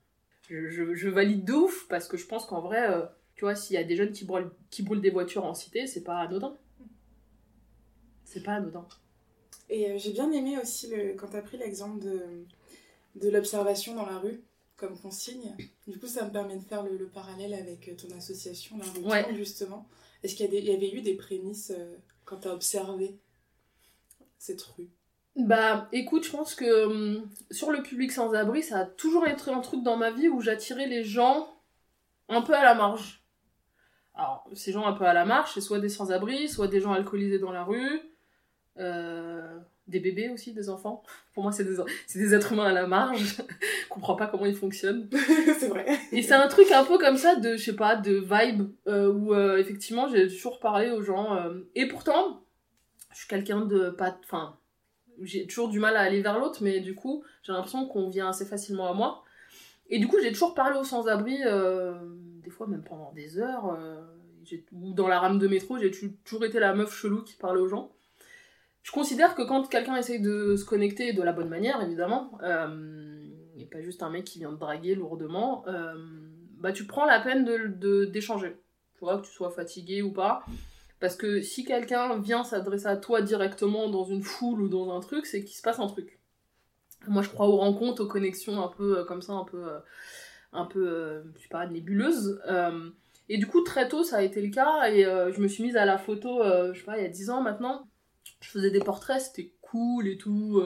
je, je- je valide de ouf parce que je pense qu'en vrai, euh, Tu vois, s'il y a des jeunes qui brûlent, qui brûlent des voitures en cité, c'est pas anodin. C'est pas anodin. Et euh, j'ai bien aimé aussi le, quand tu as pris l'exemple de, de l'observation dans la rue comme consigne. Du coup, ça me permet de faire le, le parallèle avec euh, ton association, la rue Ouais. Justement. Est-ce qu'il y, y avait eu des prémices euh, quand tu as observé? Cette rue Bah écoute, je pense que hum, sur le public sans abri, ça a toujours été un truc dans ma vie où j'attirais les gens un peu à la marge. Alors, ces gens un peu à la marge, c'est soit des sans-abri, soit des gens alcoolisés dans la rue, euh, des bébés aussi, des enfants. Pour moi, c'est des, c'est des êtres humains à la marge. Je comprends pas comment ils fonctionnent. C'est vrai. Et c'est un truc un peu comme ça de, je sais pas, de vibe, euh, où euh, effectivement j'ai toujours parlé aux gens. et pourtant, je suis quelqu'un de pas. Enfin, j'ai toujours du mal à aller vers l'autre, mais du coup, j'ai l'impression qu'on vient assez facilement à moi. Et du coup, j'ai toujours parlé aux sans-abri, euh, des fois même pendant des heures. euh, ou dans la rame de métro, j'ai toujours été la meuf chelou qui parlait aux gens. Je considère que quand quelqu'un essaye de se connecter de la bonne manière, évidemment, euh, et pas juste un mec qui vient te draguer lourdement, bah tu prends la peine de- de- d'échanger. tu que tu sois fatigué ou pas. Parce que si quelqu'un vient s'adresser à toi directement dans une foule ou dans un truc, c'est qu'il se passe un truc. Moi, je crois aux rencontres, aux connexions un peu euh, comme ça, un peu, euh, un peu, euh, je sais pas, nébuleuses. Et du coup, très tôt, ça a été le cas. Et je me suis mise à la photo, je sais pas, il y a 10 ans maintenant. Je faisais des portraits, c'était cool et tout.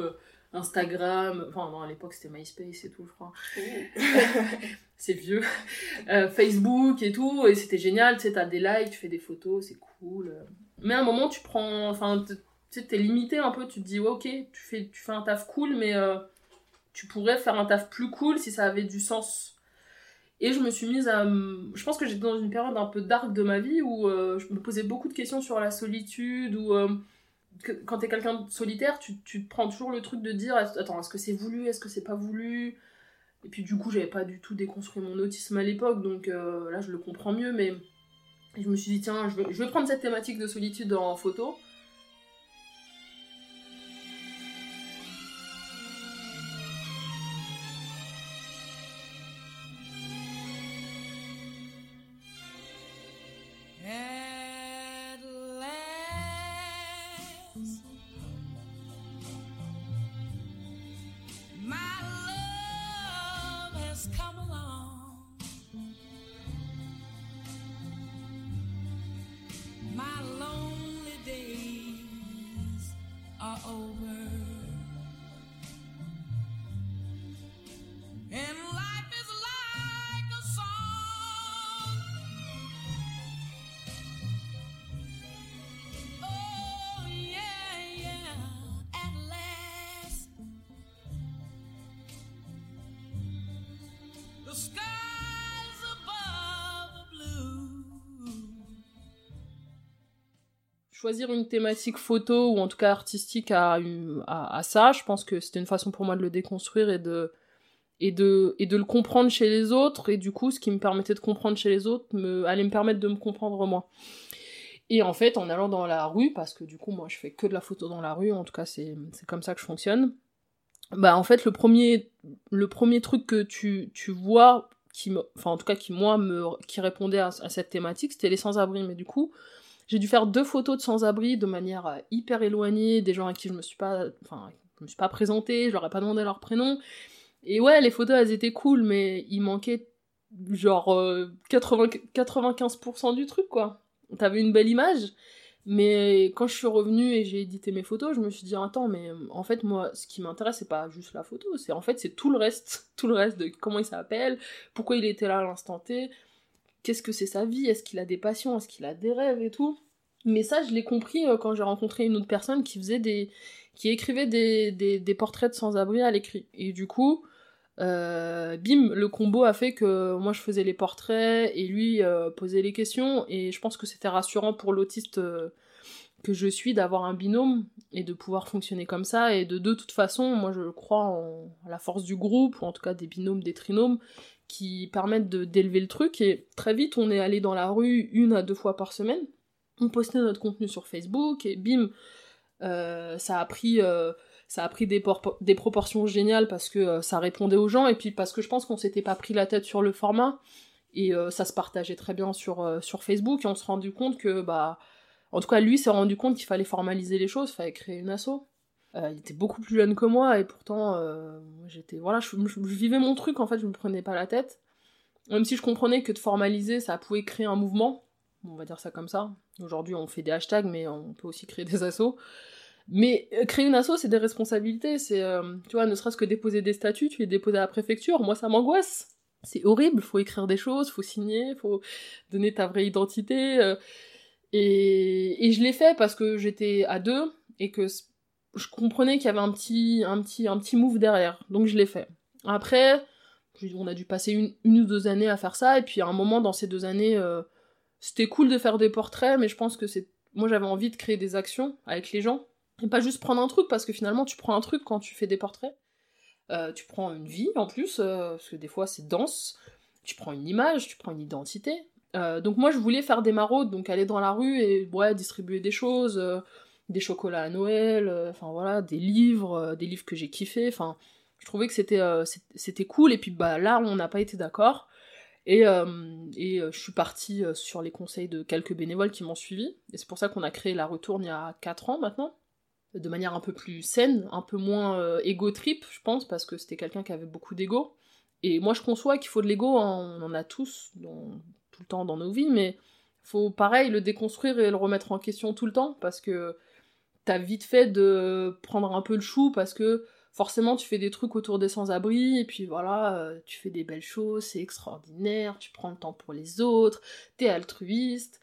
Instagram, enfin non, à l'époque c'était MySpace et tout, je crois. c'est vieux. Euh, Facebook et tout, et c'était génial, tu sais, t'as des likes, tu fais des photos, c'est Mais à un moment, tu prends. Enfin, tu sais, t'es limité un peu, tu te dis, ok, tu fais, tu fais un taf cool, mais euh, tu pourrais faire un taf plus cool si ça avait du sens. Et je me suis mise à. Je pense que j'étais dans une période un peu dark de ma vie où euh, je me posais beaucoup de questions sur la solitude, ou. euh, quand t'es quelqu'un de solitaire, tu, te prends toujours le truc de dire attends, est-ce que c'est voulu, est-ce que c'est pas voulu? Et puis du coup, j'avais pas du tout déconstruit mon autisme à l'époque, donc là je le comprends mieux, mais je me suis dit tiens, je vais, je vais prendre cette thématique de solitude en photo. Choisir une thématique photo ou en tout cas artistique à, ça, je pense que c'était une façon pour moi de le déconstruire et de, et, de, et de le comprendre chez les autres. Et du coup, ce qui me permettait de comprendre chez les autres me, allait me permettre de me comprendre moi. Et en fait, en allant dans la rue, parce que du coup, moi, je fais que de la photo dans la rue, en tout cas, c'est c'est comme ça que je fonctionne. Bah, en fait, le premier, le premier truc que tu, tu vois, qui me, enfin, en tout cas, qui, moi, me, qui répondait à, à cette thématique, c'était les sans-abri. Mais du coup, j'ai dû faire deux photos de sans-abri de manière euh, hyper éloignée, des gens à qui je me suis pas, enfin, je me suis pas présentée, je leur ai pas demandé leur prénom. Et ouais, les photos, elles étaient cool, mais il manquait genre euh, 80, 95% du truc, quoi. T'avais une belle image, mais quand je suis revenue et j'ai édité mes photos, je me suis dit, attends, mais en fait, moi, ce qui m'intéresse, c'est pas juste la photo, c'est en fait, c'est tout le reste, tout le reste de comment il s'appelle, pourquoi il était là à l'instant T, qu'est-ce que c'est sa vie, est-ce qu'il a des passions, est-ce qu'il a des rêves et tout. Mais ça, je l'ai compris euh, quand j'ai rencontré une autre personne qui faisait des. qui écrivait des, des, portraits de sans-abri à l'écrit. Et du coup, euh, bim, le combo a fait que moi je faisais les portraits et lui euh, posait les questions. Et je pense que c'était rassurant pour l'autiste que je suis d'avoir un binôme et de pouvoir fonctionner comme ça. Et de, de toute façon, moi je crois en la force du groupe, ou en tout cas des binômes, des trinômes, qui permettent d'élever le truc. Et très vite, on est allé dans la rue une à deux fois par semaine. On postait notre contenu sur Facebook et bim, euh, ça a pris. euh, ça a pris des, por- des proportions géniales parce que euh, ça répondait aux gens et puis parce que je pense qu'on s'était pas pris la tête sur le format Et ça se partageait très bien sur, sur Facebook, et on s'est rendu compte que, bah, en tout cas, lui s'est rendu compte qu'il fallait formaliser les choses, il fallait créer une asso. Euh, il était beaucoup plus jeune que moi, et pourtant, euh, j'étais, voilà, je, vivais mon truc, en fait, je me prenais pas la tête. Même si je comprenais que de formaliser, ça pouvait créer un mouvement, on va dire ça comme ça. Aujourd'hui, on fait des hashtags, mais on peut aussi créer des assos. Mais euh, créer une asso, c'est des responsabilités. C'est, euh, tu vois, ne serait-ce que déposer des statuts, tu les déposes à la préfecture. Moi, ça m'angoisse. C'est horrible. Faut écrire des choses, faut signer, faut donner ta vraie identité. et, et je l'ai fait parce que j'étais à deux et que je comprenais qu'il y avait un petit, un petit, un petit move derrière. Donc je l'ai fait. Après, on a dû passer une, une ou deux années à faire ça. Et puis à un moment dans ces deux années, euh, c'était cool de faire des portraits, mais je pense que c'est, moi j'avais envie de créer des actions avec les gens et pas juste prendre un truc parce que finalement tu prends un truc quand tu fais des portraits. Euh, tu prends une vie en plus, euh, parce que des fois c'est dense. Tu prends une image, tu prends une identité. Donc moi je voulais faire des maraudes, donc aller dans la rue et ouais, distribuer des choses, des chocolats à Noël, euh, enfin voilà, des livres, euh, des livres que j'ai kiffé, enfin je trouvais que c'était euh, c'était cool. Et puis bah là on n'a pas été d'accord. Et, et je suis partie sur les conseils de quelques bénévoles qui m'ont suivi. Et c'est pour ça qu'on a créé la retourne il y a 4 ans maintenant. De manière un peu plus saine, un peu moins euh, ego trip je pense parce que c'était quelqu'un qui avait beaucoup d'ego. Et moi je conçois qu'il faut de l'ego, hein, on en a tous dans- tout le temps dans nos vies. Mais faut pareil le déconstruire et le remettre en question tout le temps. Parce que t'as vite fait de prendre un peu le chou parce que forcément tu fais des trucs autour des sans-abri et puis voilà, euh, tu fais des belles choses, c'est extraordinaire, tu prends le temps pour les autres, t'es altruiste.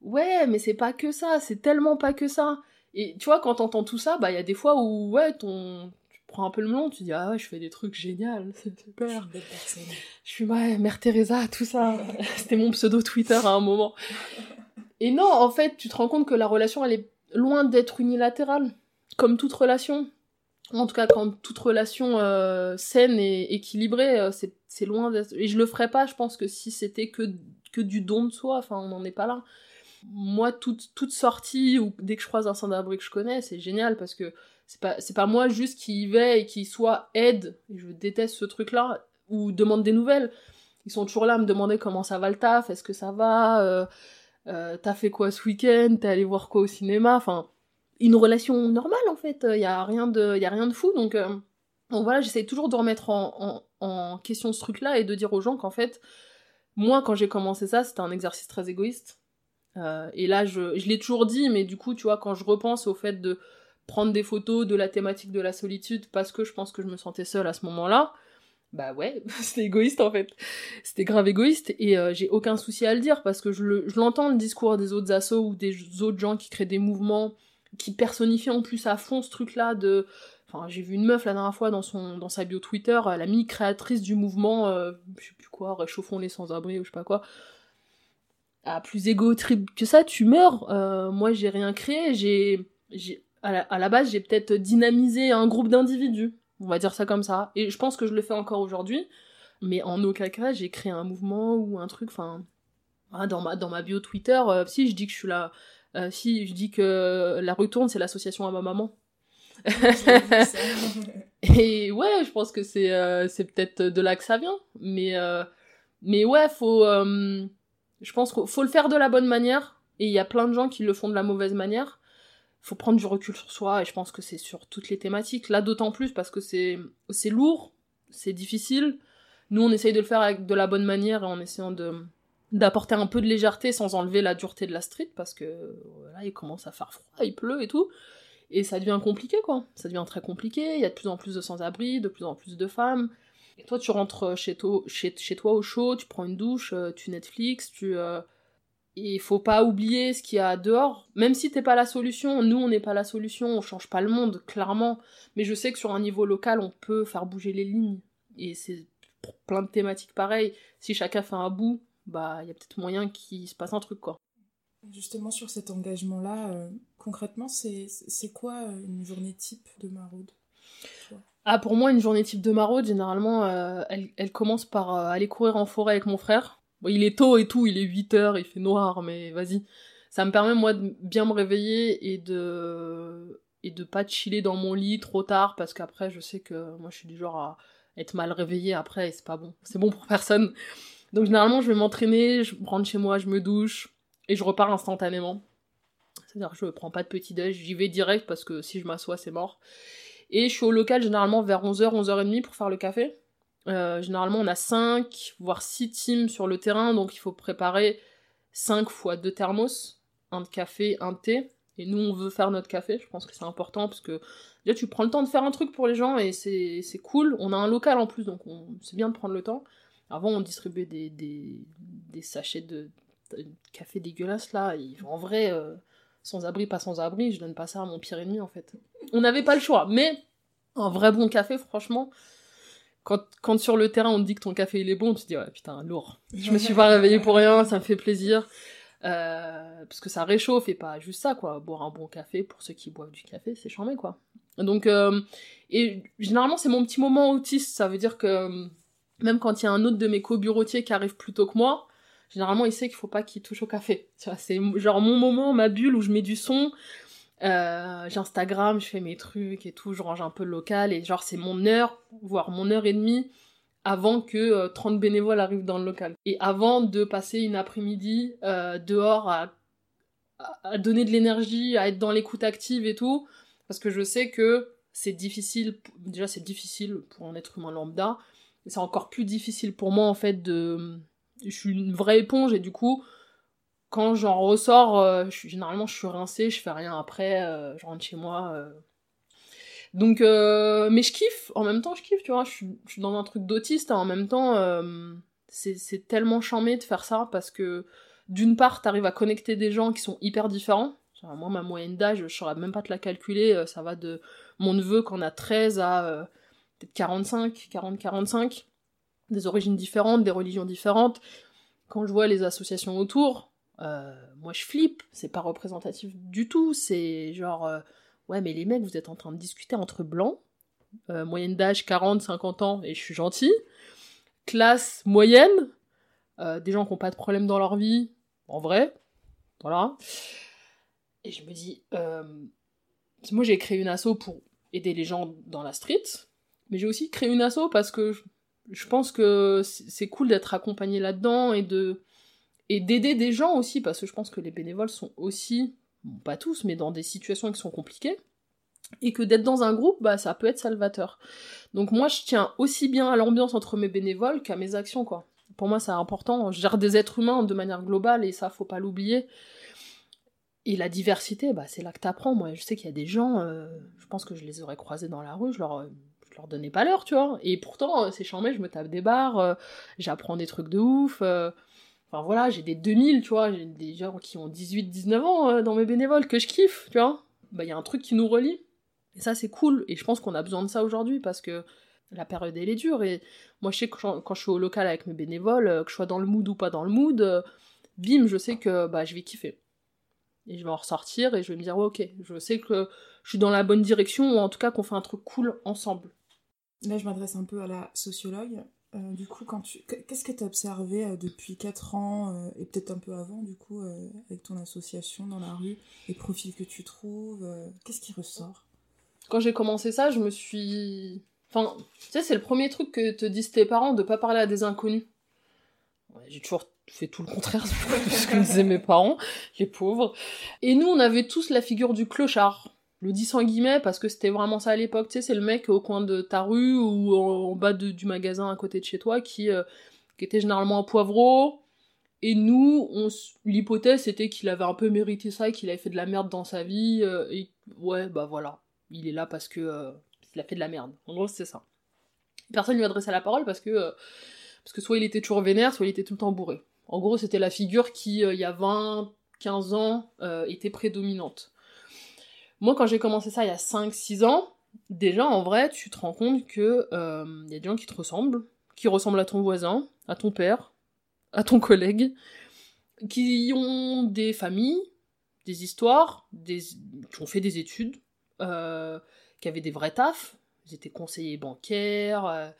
Ouais, mais c'est pas que ça, c'est tellement pas que ça. Et tu vois, quand t'entends tout ça, bah il y a des fois où ouais, ton tu prends un peu le melon, tu dis ah ouais, je fais des trucs géniaux, c'est Je suis super. une belle personne. Je suis ouais, Mère Teresa, tout ça. C'était mon pseudo Twitter à un moment. Et non, en fait, tu te rends compte que la relation, elle est loin d'être unilatérale. Comme toute relation. En tout cas, quand toute relation euh, saine et équilibrée, euh, c'est loin d'être... Et je le ferais pas, je pense que si c'était que, que du don de soi, enfin, on n'en est pas là. Moi, toute, toute sortie, ou dès que je croise un sans-abri que je connais, c'est génial, parce que c'est pas, pas moi juste qui y vais et qui soit aide, je déteste ce truc-là, ou demande des nouvelles. Ils sont toujours là à me demander comment ça va le taf, est-ce que ça va, euh, euh, t'as fait quoi ce week-end, t'es allé voir quoi au cinéma, enfin, une relation normale en fait, il y a rien de, y a rien de fou, donc, euh, donc voilà, j'essaie toujours de remettre en, question ce truc-là et de dire aux gens qu'en fait, moi quand j'ai commencé ça, c'était un exercice très égoïste. Euh, et là, je, je l'ai toujours dit, mais du coup, tu vois, quand je repense au fait de prendre des photos de la thématique de la solitude parce que je pense que je me sentais seule à ce moment-là, bah ouais, c'était égoïste en fait. C'était grave égoïste et euh, j'ai aucun souci à le dire parce que je le- je l'entends le discours des autres assos ou des autres gens qui créent des mouvements qui personnifient en plus à fond ce truc-là de. Enfin, j'ai vu une meuf la dernière fois dans, son, dans sa bio Twitter, elle a mis créatrice du mouvement, euh, je sais plus quoi, réchauffons les sans-abri ou je sais pas quoi. Ah, plus égo trip que ça, tu meurs. Euh, moi, j'ai rien créé, j'ai. À la, à la base, j'ai peut-être dynamisé un groupe d'individus. On va dire ça comme ça. Et je pense que je le fais encore aujourd'hui. Mais en aucun cas, j'ai créé un mouvement ou un truc. Enfin, dans, ma, dans ma bio Twitter, euh, si je dis que je suis là. euh, si je dis que la retourne, c'est l'association à ma maman. Et ouais, je pense que c'est euh, c'est peut-être de là que ça vient. Mais, mais ouais, faut. je pense qu'il faut le faire de la bonne manière. Et il y a plein de gens qui le font de la mauvaise manière. Faut prendre du recul sur soi. Et je pense que c'est sur toutes les thématiques. Là, d'autant plus parce que c'est lourd, c'est difficile. Nous, on essaye de le faire de la bonne manière et en essayant de d'apporter un peu de légèreté sans enlever la dureté de la street parce que voilà, il commence à faire froid, il pleut et tout. Et ça devient compliqué, quoi. Ça devient très compliqué. Il y a de plus en plus de sans-abri, de plus en plus de femmes. Et toi, tu rentres chez toi, au chaud, tu prends une douche, euh, tu Netflix, tu. euh, il faut pas oublier ce qu'il y a dehors. Même si t'es pas la solution, nous, on n'est pas la solution, on change pas le monde, clairement. Mais je sais que sur un niveau local, on peut faire bouger les lignes. Et c'est pour plein de thématiques pareilles. Si chacun fait un bout, bah, il y a peut-être moyen qu'il se passe un truc, quoi. Justement, sur cet engagement-là, euh, concrètement, c'est quoi euh, une journée type de maraude Ah, pour moi, une journée type de maraude, généralement, euh, elle, elle commence par euh, aller courir en forêt avec mon frère. Il est tôt et tout, il est 8 heures, il fait noir, mais vas-y. Ça me permet, moi, de bien me réveiller et de et de pas chiller dans mon lit trop tard, parce qu'après, je sais que moi, je suis du genre à être mal réveillée après, et c'est pas bon. C'est bon pour personne. Donc généralement, je vais m'entraîner, je rentre chez moi, je me douche et je repars instantanément. C'est-à-dire je prends pas de petit déj, j'y vais direct parce que si je m'assois, c'est mort. Et je suis au local généralement vers 11h, 11h30 pour faire le café. Euh, généralement, on a 5, voire 6 teams sur le terrain, donc il faut préparer 5 fois 2 thermos, un de café, un de thé. Et nous, on veut faire notre café, je pense que c'est important parce que déjà, tu prends le temps de faire un truc pour les gens et c'est cool. On a un local en plus, donc on- c'est bien de prendre le temps. Avant, on distribuait des, sachets de, de café dégueulasse là. Et en vrai, euh, sans abri, pas sans abri, je donne pas ça à mon pire ennemi en fait. On n'avait pas le choix, mais un vrai bon café, franchement, quand, quand sur le terrain on te dit que ton café il est bon, tu te dis ouais putain, lourd. Je me suis pas réveillée pour rien, ça me fait plaisir. Euh, parce que ça réchauffe et pas juste ça quoi. Boire un bon café pour ceux qui boivent du café, c'est charmé quoi. Donc, euh, et généralement c'est mon petit moment autiste, ça veut dire que euh, même quand il y a un autre de mes co-bureautiers qui arrive plus tôt que moi, généralement il sait qu'il faut pas qu'il touche au café. C'est genre mon moment, ma bulle où je mets du son. Euh, J'Instagram, je fais mes trucs et tout, je range un peu le local et genre c'est mon heure, voire mon heure et demie avant que euh, 30 bénévoles arrivent dans le local. Et avant de passer une après-midi euh, dehors à donner de l'énergie, à être dans l'écoute active et tout, parce que je sais que c'est difficile, déjà c'est difficile pour un être humain lambda, mais c'est encore plus difficile pour moi en fait de... Je suis une vraie éponge et du coup, quand j'en ressors, euh, généralement je suis rincée, je fais rien après, euh, je rentre chez moi. euh. Donc, mais je kiffe, en même temps je kiffe, tu vois, je suis, dans un truc d'autiste, hein, en même temps, c'est tellement charmé de faire ça parce que d'une part, t'arrives à connecter des gens qui sont hyper différents. Moi, ma moyenne d'âge, je saurais même pas te la calculer, ça va de mon neveu qu'on a 13 à peut-être 45, 40-45, des origines différentes, des religions différentes. Quand je vois les associations autour, euh, moi je flippe, c'est pas représentatif du tout, c'est genre, euh, ouais mais les mecs, vous êtes en train de discuter entre blancs, euh, moyenne d'âge 40-50 ans, et je suis gentil, classe moyenne, des gens qui n'ont pas de problème dans leur vie, en vrai, voilà. Et je me dis, moi j'ai créé une asso pour aider les gens dans la street, mais j'ai aussi créé une asso parce que je, pense que c'est cool d'être accompagné là-dedans et de et d'aider des gens aussi parce que je pense que les bénévoles sont aussi bon, pas tous mais dans des situations qui sont compliquées et que d'être dans un groupe bah ça peut être salvateur. Donc moi je tiens aussi bien à l'ambiance entre mes bénévoles qu'à mes actions quoi. Pour moi c'est important, je gère des êtres humains de manière globale et ça faut pas l'oublier. Et la diversité, bah, c'est là que t'apprends. Moi, je sais qu'il y a des gens, euh, je pense que je les aurais croisés dans la rue, je leur, euh, je leur donnais pas l'heure, tu vois. Et pourtant, euh, c'est charmé, je me tape des barres, j'apprends des trucs de ouf. Enfin voilà, j'ai des 2000, tu vois, j'ai des gens qui ont 18-19 ans euh, dans mes bénévoles que je kiffe, tu vois. Bah, il y a un truc qui nous relie. Et ça, c'est cool. Et je pense qu'on a besoin de ça aujourd'hui parce que la période, elle est dure. Et moi, je sais que quand, je suis au local avec mes bénévoles, euh, que je sois dans le mood ou pas dans le mood, euh, bim, je sais que bah, je vais kiffer. Et je vais en ressortir et je vais me dire, ok, je sais que je suis dans la bonne direction ou en tout cas qu'on fait un truc cool ensemble. Là, je m'adresse un peu à la sociologue. Euh, du coup, quand tu... qu- qu'est-ce que tu as observé euh, depuis 4 ans euh, et peut-être un peu avant, du coup, avec ton association dans la rue, les profils que tu trouves Qu'est-ce qui ressort? Quand j'ai commencé ça, je me suis. Enfin, tu sais, c'est le premier truc que te disent tes parents de pas parler à des inconnus. J'ai toujours fait tout le contraire de ce que me disaient mes parents, les pauvres. Et nous, on avait tous la figure du clochard. Le dit sans guillemets parce que c'était vraiment ça à l'époque, tu sais, c'est le mec au coin de ta rue ou en, bas de- du magasin à côté de chez toi qui, euh, était généralement un poivreau. Et nous, l'hypothèse c'était qu'il avait un peu mérité ça, qu'il avait fait de la merde dans sa vie. euh, et ouais, bah voilà, il est là parce que euh, il a fait de la merde. En gros, c'est ça. Personne lui adressait la parole parce que parce que soit il était toujours vénère, soit il était tout le temps bourré. En gros, c'était la figure qui, il y a 20, 15 ans, était prédominante. Moi, quand j'ai commencé ça il y a 5-6 ans, déjà, en vrai, tu te rends compte que euh, il y a des gens qui te ressemblent, qui ressemblent à ton voisin, à ton père, à ton collègue, qui ont des familles, des histoires, qui ont fait des études, euh, qui avaient des vrais tafs. Ils étaient conseillers bancaires, euh,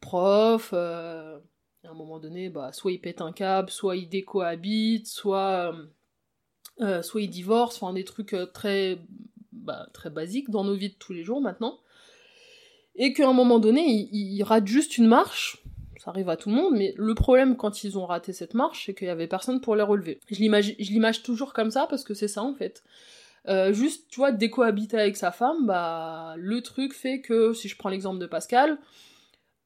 profs. euh, à un moment donné, bah, soit ils pètent un câble, soit ils décohabitent, soit, euh, euh, ils divorcent. Enfin, des trucs euh, très, bah, très basiques dans nos vies de tous les jours maintenant. Et qu'à un moment donné, ils, ils ratent juste une marche, ça arrive à tout le monde, mais le problème quand ils ont raté cette marche, c'est qu'il y avait personne pour les relever. Je l'image toujours comme ça parce que c'est ça en fait. Euh, juste, tu vois, décohabiter avec sa femme, bah, le truc fait que, si je prends l'exemple de Pascal,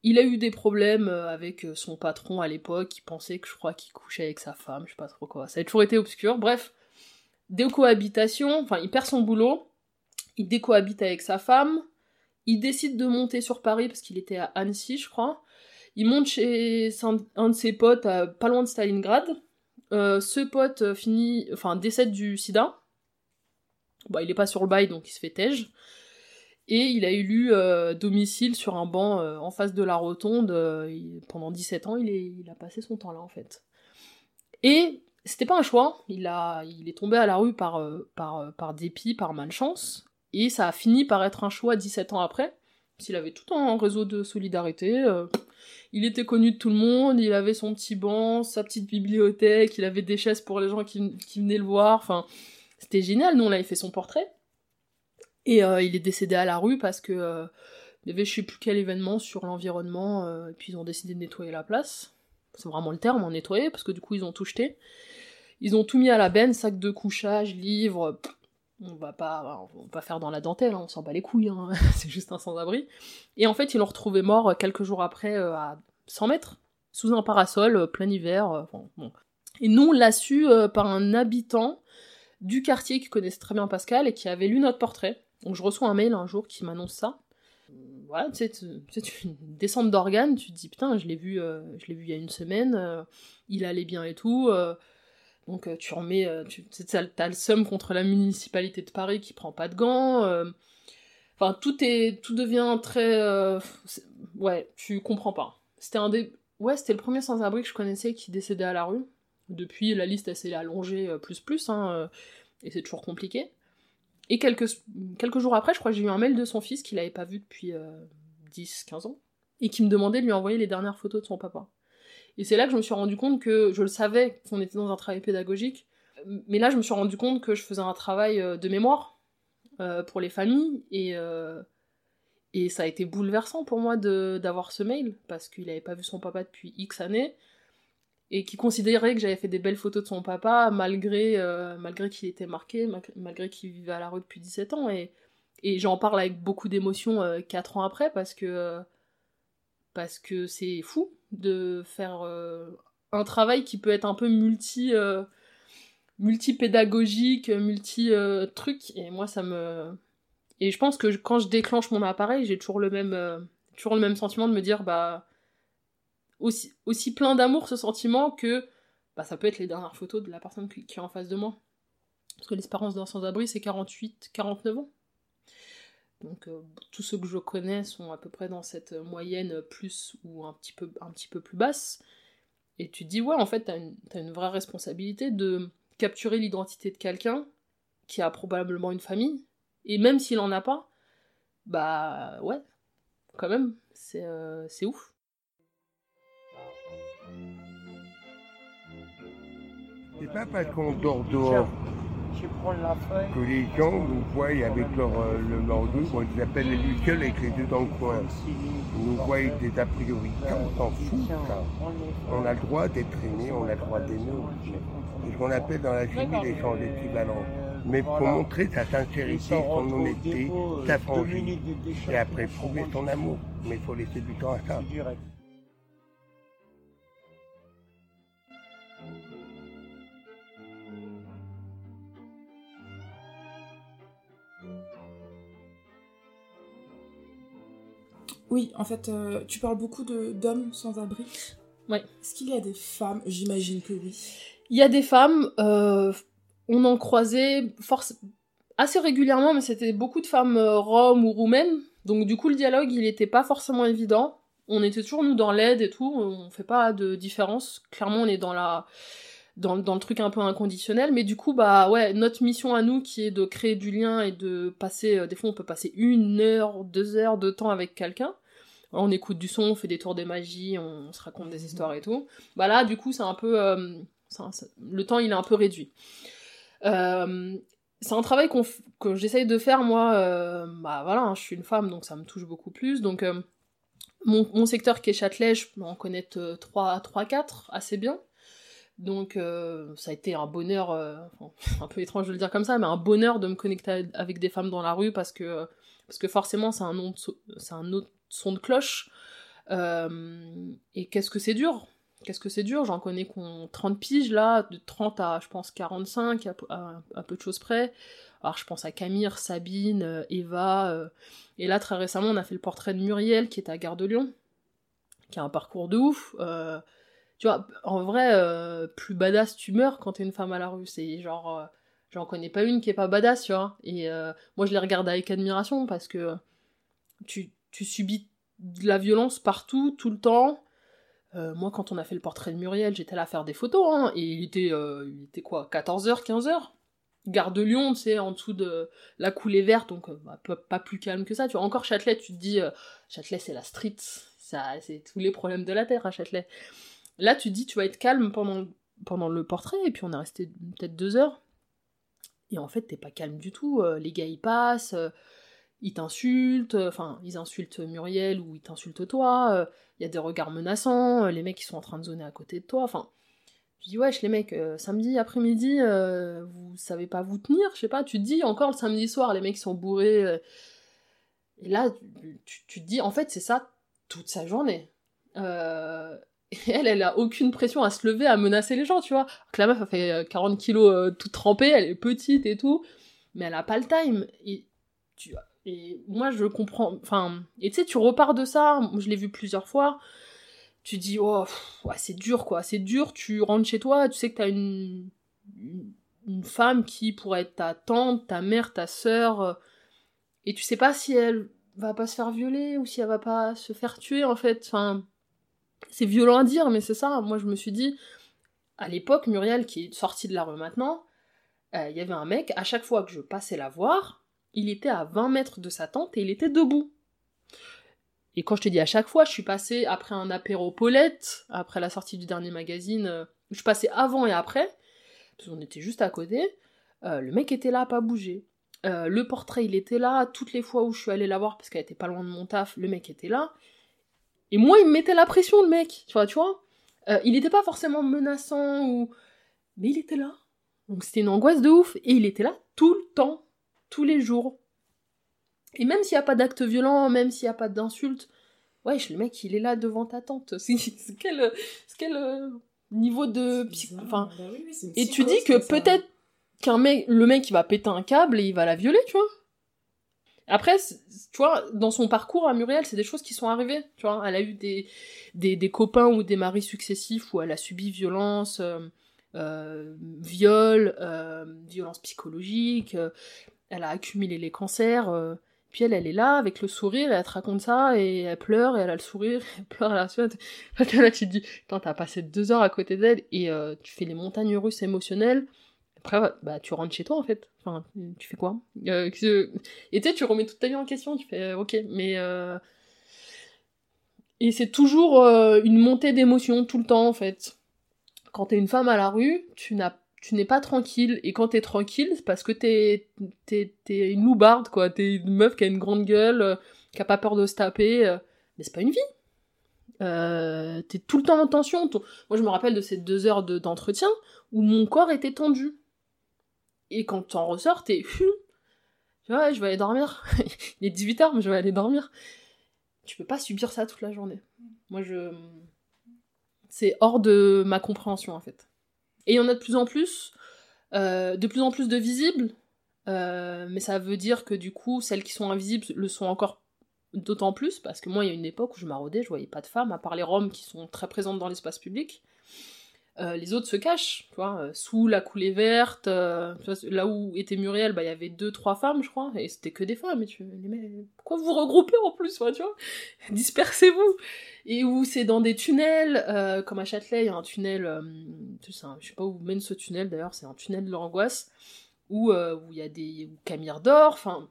il a eu des problèmes euh, avec euh, son patron à l'époque, qui pensait que je crois qu'il couchait avec sa femme, je sais pas trop quoi. Ça a toujours été obscur. Bref, décohabitation, enfin, il perd son boulot, il décohabite avec sa femme, il décide de monter sur Paris parce qu'il était à Annecy, je crois. Il monte chez un de ses potes, à, pas loin de Stalingrad. Euh, ce pote finit, enfin, décède du sida. Il est pas sur le bail, donc il se fait tège. Et il a élu euh, domicile sur un banc euh, en face de la rotonde. euh, pendant 17 ans, il, a passé son temps là, en fait. Et c'était pas un choix. Il, est tombé à la rue euh, euh, par dépit, par malchance. Et ça a fini par être un choix 17 ans après. S'il avait tout un réseau de solidarité. euh, il était connu de tout le monde, il avait son petit banc, sa petite bibliothèque, il avait des chaises pour les gens qui, venaient le voir. Enfin, c'était génial. Nous, on avait fait son portrait. Et euh, il est décédé à la rue parce que euh, il y avait je sais plus quel événement sur l'environnement, et puis ils ont décidé de nettoyer la place. C'est vraiment le terme, nettoyer, parce que du coup ils ont tout jeté. Ils ont tout mis à la benne, sac de couchage, livres. On va pas, on va pas faire dans la dentelle, hein, on s'en bat les couilles, hein, c'est juste un sans-abri. Et en fait, ils l'ont retrouvé mort euh, quelques jours après euh, à 100 mètres, sous un parasol, euh, plein hiver. Et nous, on l'a su par un habitant du quartier qui connaissait très bien Pascal et qui avait lu notre portrait. Donc je reçois un mail un jour qui m'annonce ça. Voilà, tu sais, une descente d'organes, tu te dis putain, je l'ai vu, je l'ai vu il y a une semaine, il allait bien et tout. Euh, donc euh, tu remets, euh, tu t'as le seum contre la municipalité de Paris qui prend pas de gants. euh, Enfin, tout est, tout devient très, euh, ouais, tu comprends pas. C'était un des, ouais, c'était le premier sans-abri que je connaissais qui décédait à la rue. Depuis, la liste s'est allongée euh, plus plus, hein, euh, et c'est toujours compliqué. Et quelques, quelques jours après, je crois que j'ai eu un mail de son fils qu'il avait pas vu depuis 10-15 ans, et qui me demandait de lui envoyer les dernières photos de son papa. Et c'est là que je me suis rendu compte que je le savais qu'on était dans un travail pédagogique, mais là je me suis rendu compte que je faisais un travail euh, de mémoire euh, pour les familles, et, euh, et ça a été bouleversant pour moi d'avoir ce mail, parce qu'il avait pas vu son papa depuis X années, et qui considérait que j'avais fait des belles photos de son papa malgré, malgré qu'il était marqué, malgré, qu'il vivait à la rue depuis 17 ans. Et, j'en parle avec beaucoup d'émotion euh, 4 ans après parce que parce que c'est fou de faire euh, un travail qui peut être un peu multi euh, multi-pédagogique, multi-truc. et moi, ça me... Et je pense que quand je déclenche mon appareil, j'ai toujours le même, euh, toujours le même sentiment de me dire, bah aussi, aussi plein d'amour ce sentiment que bah, ça peut être les dernières photos de la personne qui, qui est en face de moi. Parce que l'espérance d'un sans-abri, c'est 48, 49 ans. Donc euh, tous ceux que je connais sont à peu près dans cette moyenne plus ou un petit peu, plus basse. Et tu te dis, ouais, en fait, t'as une, t'as une vraie responsabilité de capturer l'identité de quelqu'un qui a probablement une famille. Et même s'il en a pas, bah ouais, quand même, c'est euh, ouf. Que les gens nous voient avec leur, euh, le mordu, on les appelle les lucioles avec les deux dans le coin. Ils nous voient des a priori. On s'en fout, ça. On a le droit d'être aimé, on a le droit d'aimer. C'est ce qu'on appelle dans la chimie l'échange équivalent. Mais pour montrer sa sincérité, son honnêteté, sa franchise. Et après prouver son amour. Mais il faut laisser du temps à ça. Oui, en fait, euh, tu parles beaucoup d'hommes sans abri. Ouais. Est-ce qu'il y a des femmes? J'imagine que oui. Il y a des femmes, euh, on en croisait force... assez régulièrement, mais c'était beaucoup de femmes euh, roms ou roumaines. Donc du coup, le dialogue, il était pas forcément évident. On était toujours, nous, dans l'aide et tout. On fait pas de différence. Clairement, on est dans la... Dans, le truc un peu inconditionnel, mais du coup, bah ouais, notre mission à nous qui est de créer du lien et de passer, euh, des fois on peut passer une heure, deux heures de temps avec quelqu'un, on écoute du son, on fait des tours de magie, on, se raconte des histoires et tout. Bah là, du coup, c'est un peu. euh, le temps, il est un peu réduit. Euh, c'est un travail que j'essaye de faire, moi. bah voilà, hein, je suis une femme, donc ça me touche beaucoup plus. Donc, mon, mon secteur qui est Châtelet, je peux en connaître 3, 3 4 assez bien. Donc euh, ça a été un bonheur, euh, un peu étrange de le dire comme ça, mais un bonheur de me connecter avec des femmes dans la rue parce que, parce que forcément c'est un, un autre son de cloche. Euh, et qu'est-ce que c'est dur? Qu'est-ce que c'est dur? J'en connais qu'on 30 piges là, de 30 à je pense 45, à, à- à peu de choses près. Alors je pense à Camille, Sabine, Eva. et là très récemment on a fait le portrait de Muriel qui est à Gare de Lyon, qui a un parcours de ouf. Tu vois, en vrai, euh, plus badass tu meurs quand t'es une femme à la rue. C'est genre, euh, j'en connais pas une qui est pas badass, tu vois. Et euh, moi, je les regarde avec admiration parce que tu, tu subis de la violence partout, tout le temps. Moi, quand on a fait le portrait de Muriel, j'étais là à faire des photos, hein, et il était, il quoi, 14h, 15h Gare de Lyon, tu sais, en dessous de la coulée verte, donc bah, pas, plus calme que ça. Tu vois, encore Châtelet, tu te dis, Châtelet, c'est la street, ça, c'est tous les problèmes de la terre à Châtelet. Là, tu dis, tu vas être calme pendant, pendant le portrait, et puis on est resté peut-être deux heures. Et en fait, t'es pas calme du tout. euh, les gars, ils passent, euh, ils t'insultent, euh, enfin, ils insultent Muriel ou ils t'insultent toi. Il y a des regards menaçants, les mecs, ils sont en train de zoner à côté de toi. Enfin, je dis, wesh, les mecs, samedi après-midi, vous savez pas vous tenir, je sais pas. Tu te dis, encore le samedi soir, les mecs sont bourrés. et là, tu, tu- tu te dis, en fait, c'est ça toute sa journée. Euh, elle, elle a aucune pression à se lever, à menacer les gens, tu vois. Que la meuf, elle fait euh, 40 kilos euh, toute trempée, elle est petite et tout, mais elle a pas le time. Et, tu, moi, je comprends. Enfin, et tu sais, tu repars de ça, je l'ai vu plusieurs fois. Tu dis, oh, c'est dur, quoi, c'est dur. Tu rentres chez toi, tu sais que t'as une, une, une femme qui pourrait être ta tante, ta mère, ta sœur, euh, et tu sais pas si elle va pas se faire violer ou si elle va pas se faire tuer, en fait. Enfin c'est violent à dire, mais c'est ça. Moi, je me suis dit, à l'époque, Muriel, qui est sortie de la rue maintenant, euh, il y avait un mec, à chaque fois que je passais la voir, il était à 20 mètres de sa tente et il était debout. Et quand je te dis à chaque fois, je suis passée après un apéro Paulette, après la sortie du dernier magazine, euh, je passais avant et après, parce qu'on était juste à côté, euh, le mec était là, pas bougé. Euh, le portrait, il était là, toutes les fois où je suis allée la voir, parce qu'elle était pas loin de mon taf, le mec était là. Et moi, il me mettait la pression, le mec, tu vois, tu vois. Euh, il était pas forcément menaçant ou... Mais il était là. Donc c'était une angoisse de ouf. Et il était là tout le temps, tous les jours. Et même s'il n'y a pas d'acte violent, même s'il n'y a pas d'insulte, wesh, le mec, il est là devant ta tante. C'est quel, quel euh, niveau de... Enfin, Bah oui, et tu dis que peut-être qu'un mec, le mec, il va péter un câble et il va la violer, tu vois. Après, tu vois, dans son parcours à Muriel, c'est des choses qui sont arrivées, tu vois. Elle a eu des, des, copains ou des maris successifs où elle a subi violence, euh, euh, viol, euh, violence psychologique, euh, elle a accumulé les cancers, euh, puis elle, elle est là avec le sourire et elle te raconte ça et elle pleure et elle a le sourire, elle pleure, elle a la suite. Là, tu te dis, putain, t'as passé deux heures à côté d'elle et tu fais les montagnes russes émotionnelles. Après, bah, tu rentres chez toi en fait. Enfin, tu fais quoi? Euh, Et tu sais, tu remets toute ta vie en question. Tu fais, euh, ok, mais. euh, Et c'est toujours une montée d'émotions tout le temps en fait. Quand t'es une femme à la rue, tu n'es pas tranquille. Et quand t'es tranquille, c'est parce que t'es, t'es, une loubarde, quoi. T'es une meuf qui a une grande gueule, qui a pas peur de se taper. Mais c'est pas une vie. T'es tout le temps en tension. Moi, je me rappelle de ces deux heures de- d'entretien où mon corps était tendu. Et quand t'en ressors, t'es... Tu vois, je vais aller dormir. Il est 18h, mais je vais aller dormir. Tu peux pas subir ça toute la journée. Moi, je... C'est hors de ma compréhension, en fait. Et il y en a de plus en plus, euh, de plus en plus de visibles, euh, mais ça veut dire que du coup, celles qui sont invisibles le sont encore d'autant plus, parce que moi, il y a une époque où je maraudais, je voyais pas de femmes, à part les Roms qui sont très présentes dans l'espace public. Euh, les autres se cachent, tu vois, euh, sous la coulée verte, euh, là où était Muriel, bah, il y avait deux, trois femmes, je crois, et c'était que des femmes, tu mais pourquoi vous regroupez en plus, tu vois Dispersez-vous. Et où c'est dans des tunnels, comme à Châtelet, il y a un tunnel, euh, je sais pas où mène ce tunnel d'ailleurs, c'est un tunnel de l'angoisse, où il y a des Camille dort, enfin,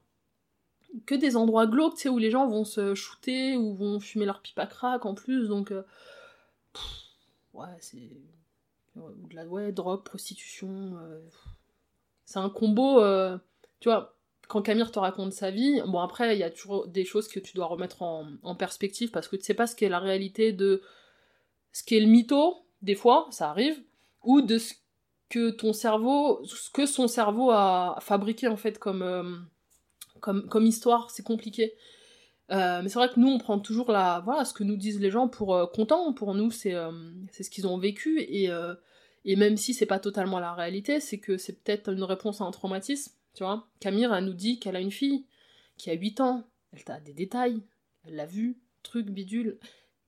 que des endroits glauques, tu sais, où les gens vont se shooter, ou vont fumer leur pipe à crack en plus, donc... ouais, c'est ou de la ouais, drogue, prostitution. euh, C'est un combo, euh, tu vois, quand Camille te raconte sa vie, bon après il y a toujours des choses que tu dois remettre en, perspective parce que tu sais pas ce qu'est la réalité de ce qu'est le mytho, des fois, ça arrive, ou de ce que ton cerveau, ce que son cerveau a fabriqué en fait comme, euh, comme, comme histoire, c'est compliqué. Euh, mais c'est vrai que nous, on prend toujours la, voilà, ce que nous disent les gens pour euh, content. Pour nous, c'est euh, c'est ce qu'ils ont vécu. Et, et même si c'est pas totalement la réalité, c'est que c'est peut-être une réponse à un traumatisme. Tu vois, Camille, elle nous dit qu'elle a une fille qui a 8 ans. Elle t'a des détails. Elle l'a vu, truc, bidule.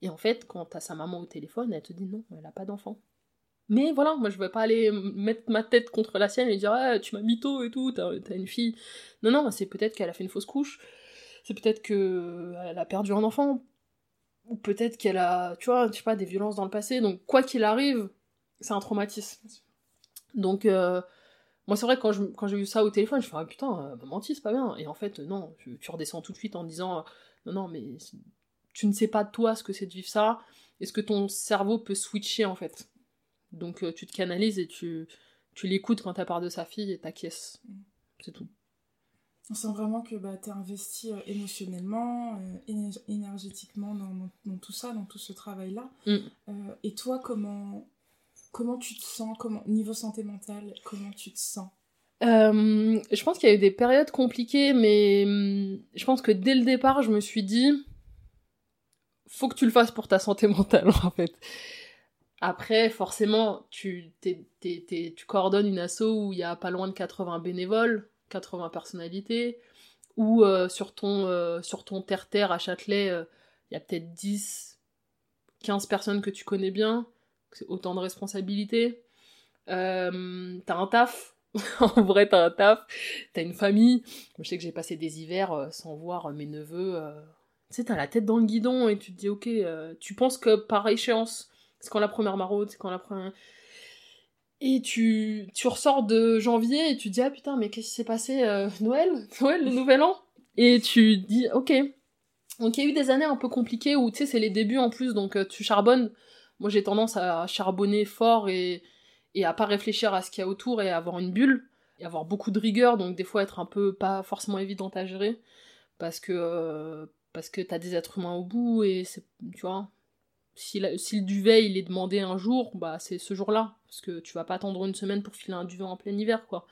Et en fait, quand t'as sa maman au téléphone, elle te dit non, elle a pas d'enfant. Mais voilà, moi je vais pas aller mettre ma tête contre la sienne et dire ah, tu m'as mytho et tout, t'as une fille. Non, non, c'est peut-être qu'elle a fait une fausse couche, c'est peut-être qu'elle a perdu un enfant, ou peut-être qu'elle a, tu vois, je sais pas, des violences dans le passé. Donc quoi qu'il arrive, c'est un traumatisme. Donc euh, moi c'est vrai que quand je- quand j'ai eu ça au téléphone, je fais ah putain, euh, m'a menti, c'est pas bien. Et en fait, non, tu, tu redescends tout de suite en disant non, non, mais tu ne sais pas toi ce que c'est de vivre ça, et ce que ton cerveau peut switcher en fait? Donc euh, tu te canalises et tu, tu l'écoutes quand t'as part de sa fille et t'acquiesces. C'est tout. On sent vraiment que bah, tu es investi euh, émotionnellement, euh, éner- énergétiquement dans, tout ça, dans tout ce travail-là. Mm. Euh, et toi, comment, comment tu te sens comment, Niveau santé mentale, comment tu te sens? Je pense qu'il y a eu des périodes compliquées, mais hum, je pense que dès le départ, je me suis dit, faut que tu le fasses pour ta santé mentale, en fait. Après, forcément, tu, t'es- tu coordonnes une asso où il y a pas loin de 80 bénévoles, 80 personnalités, ou euh, sur ton euh, sur ton terre-terre à Châtelet, euh, il y a peut-être 10, 15 personnes que tu connais bien, c'est autant de responsabilités. T'as un taf, en vrai, t'as un taf, t'as une famille. Je sais que j'ai passé des hivers sans voir mes neveux. Tu sais, t'as la tête dans le guidon et tu te dis, ok, tu penses que par échéance, c'est quand la première maraude, c'est quand la première. Et tu, tu ressors de janvier et tu dis, ah putain, mais qu'est-ce qui s'est passé euh, Noël? Noël, le nouvel an? Et tu dis, ok. Donc il y a eu des années un peu compliquées où, tu sais, c'est les débuts en plus, donc euh, tu charbonnes. Moi, j'ai tendance à charbonner fort et et à pas réfléchir à ce qu'il y a autour et à avoir une bulle et avoir beaucoup de rigueur. Donc des fois être un peu pas forcément évidente à gérer parce que euh, parce que t'as des êtres humains au bout et c'est tu vois. Si, si le duvet il est demandé un jour bah c'est ce jour-là parce que tu vas pas attendre une semaine pour filer un duvet en plein hiver quoi.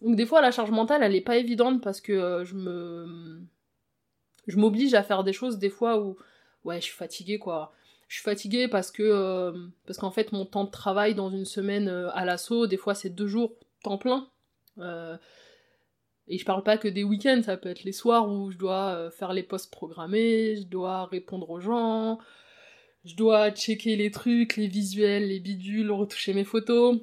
Donc des fois la charge mentale elle est pas évidente parce que euh, je me je m'oblige à faire des choses des fois où ouais je suis fatiguée quoi. Je suis fatiguée parce que euh, parce qu'en fait mon temps de travail dans une semaine euh, à l'assaut des fois c'est deux jours temps plein. Et je parle pas que des week-ends ça peut être les soirs où je dois faire les postes programmés je dois répondre aux gens je dois checker les trucs les visuels les bidules retoucher mes photos.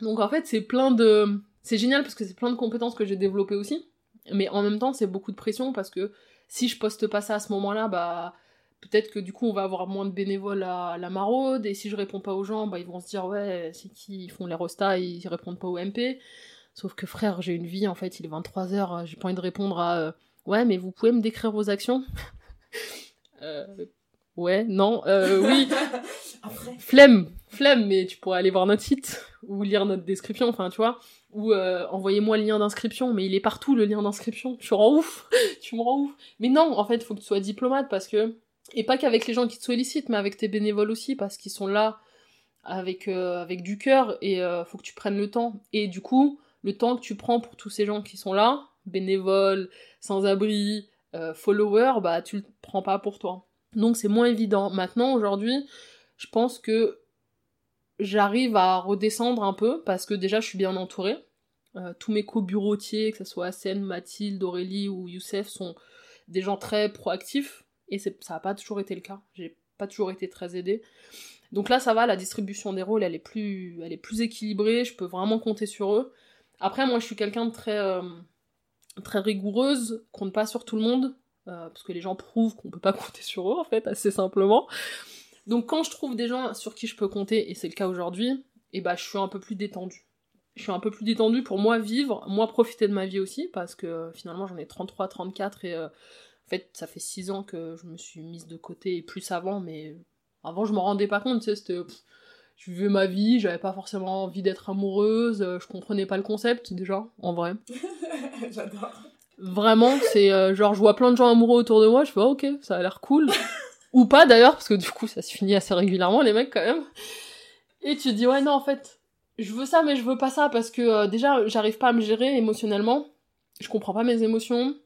Donc en fait c'est plein de c'est génial parce que c'est plein de compétences que j'ai développées aussi. Mais en même temps c'est beaucoup de pression parce que si je poste pas ça à ce moment-là bah peut-être que du coup on va avoir moins de bénévoles à la maraude. Et si je réponds pas aux gens bah ils vont se dire ouais c'est qui? Ils font les rostas ils répondent pas au MP sauf que frère j'ai une vie en fait il est 23h j'ai pas envie de répondre à euh, ouais mais vous pouvez me décrire vos actions? Euh, ouais non euh, oui. Après, flemme flemme mais tu pourrais aller voir notre site ou lire notre description enfin tu vois. Ou euh, envoyez-moi le lien d'inscription mais il est partout le lien d'inscription. Tu rends ouf tu me rends ouf. Mais non en fait il faut que tu sois diplomate parce que et pas qu'avec les gens qui te sollicitent mais avec tes bénévoles aussi parce qu'ils sont là avec euh, avec du cœur et faut que tu prennes le temps. Et du coup le temps que tu prends pour tous ces gens qui sont là bénévoles sans-abri euh, followers bah tu le prends pas pour toi donc c'est moins évident maintenant aujourd'hui je pense que j'arrive à redescendre un peu parce que déjà je suis bien entourée. Euh, tous mes co-bureautiers, que ce soit Asen, Mathilde, Aurélie ou Youssef, sont des gens très proactifs et ça n'a pas toujours été le cas. J'ai pas toujours été très aidée. Donc là ça va, la distribution des rôles elle est plus, elle est plus équilibrée, je peux vraiment compter sur eux. Après moi je suis quelqu'un de très, euh, très rigoureuse, compte pas sur tout le monde, euh, parce que les gens prouvent qu'on peut pas compter sur eux en fait, assez simplement. Donc quand je trouve des gens sur qui je peux compter, et c'est le cas aujourd'hui, et bah je suis un peu plus détendue. Je suis un peu plus détendue pour moi vivre, moi profiter de ma vie aussi, parce que euh, finalement j'en ai 33, 34, et euh, en fait ça fait 6 ans que je me suis mise de côté, et plus avant, mais avant je m'en rendais pas compte, tu sais, c'était... je vivais ma vie, j'avais pas forcément envie d'être amoureuse, je comprenais pas le concept déjà, en vrai. j'adore. Vraiment, c'est euh, genre, je vois plein de gens amoureux autour de moi, je fais, oh, ok, ça a l'air cool. Ou pas d'ailleurs, parce que du coup, ça se finit assez régulièrement, les mecs, quand même. Et tu te dis, ouais, non, en fait, je veux ça, mais je veux pas ça, parce que euh, déjà, j'arrive pas à me gérer émotionnellement. Je comprends pas mes émotions.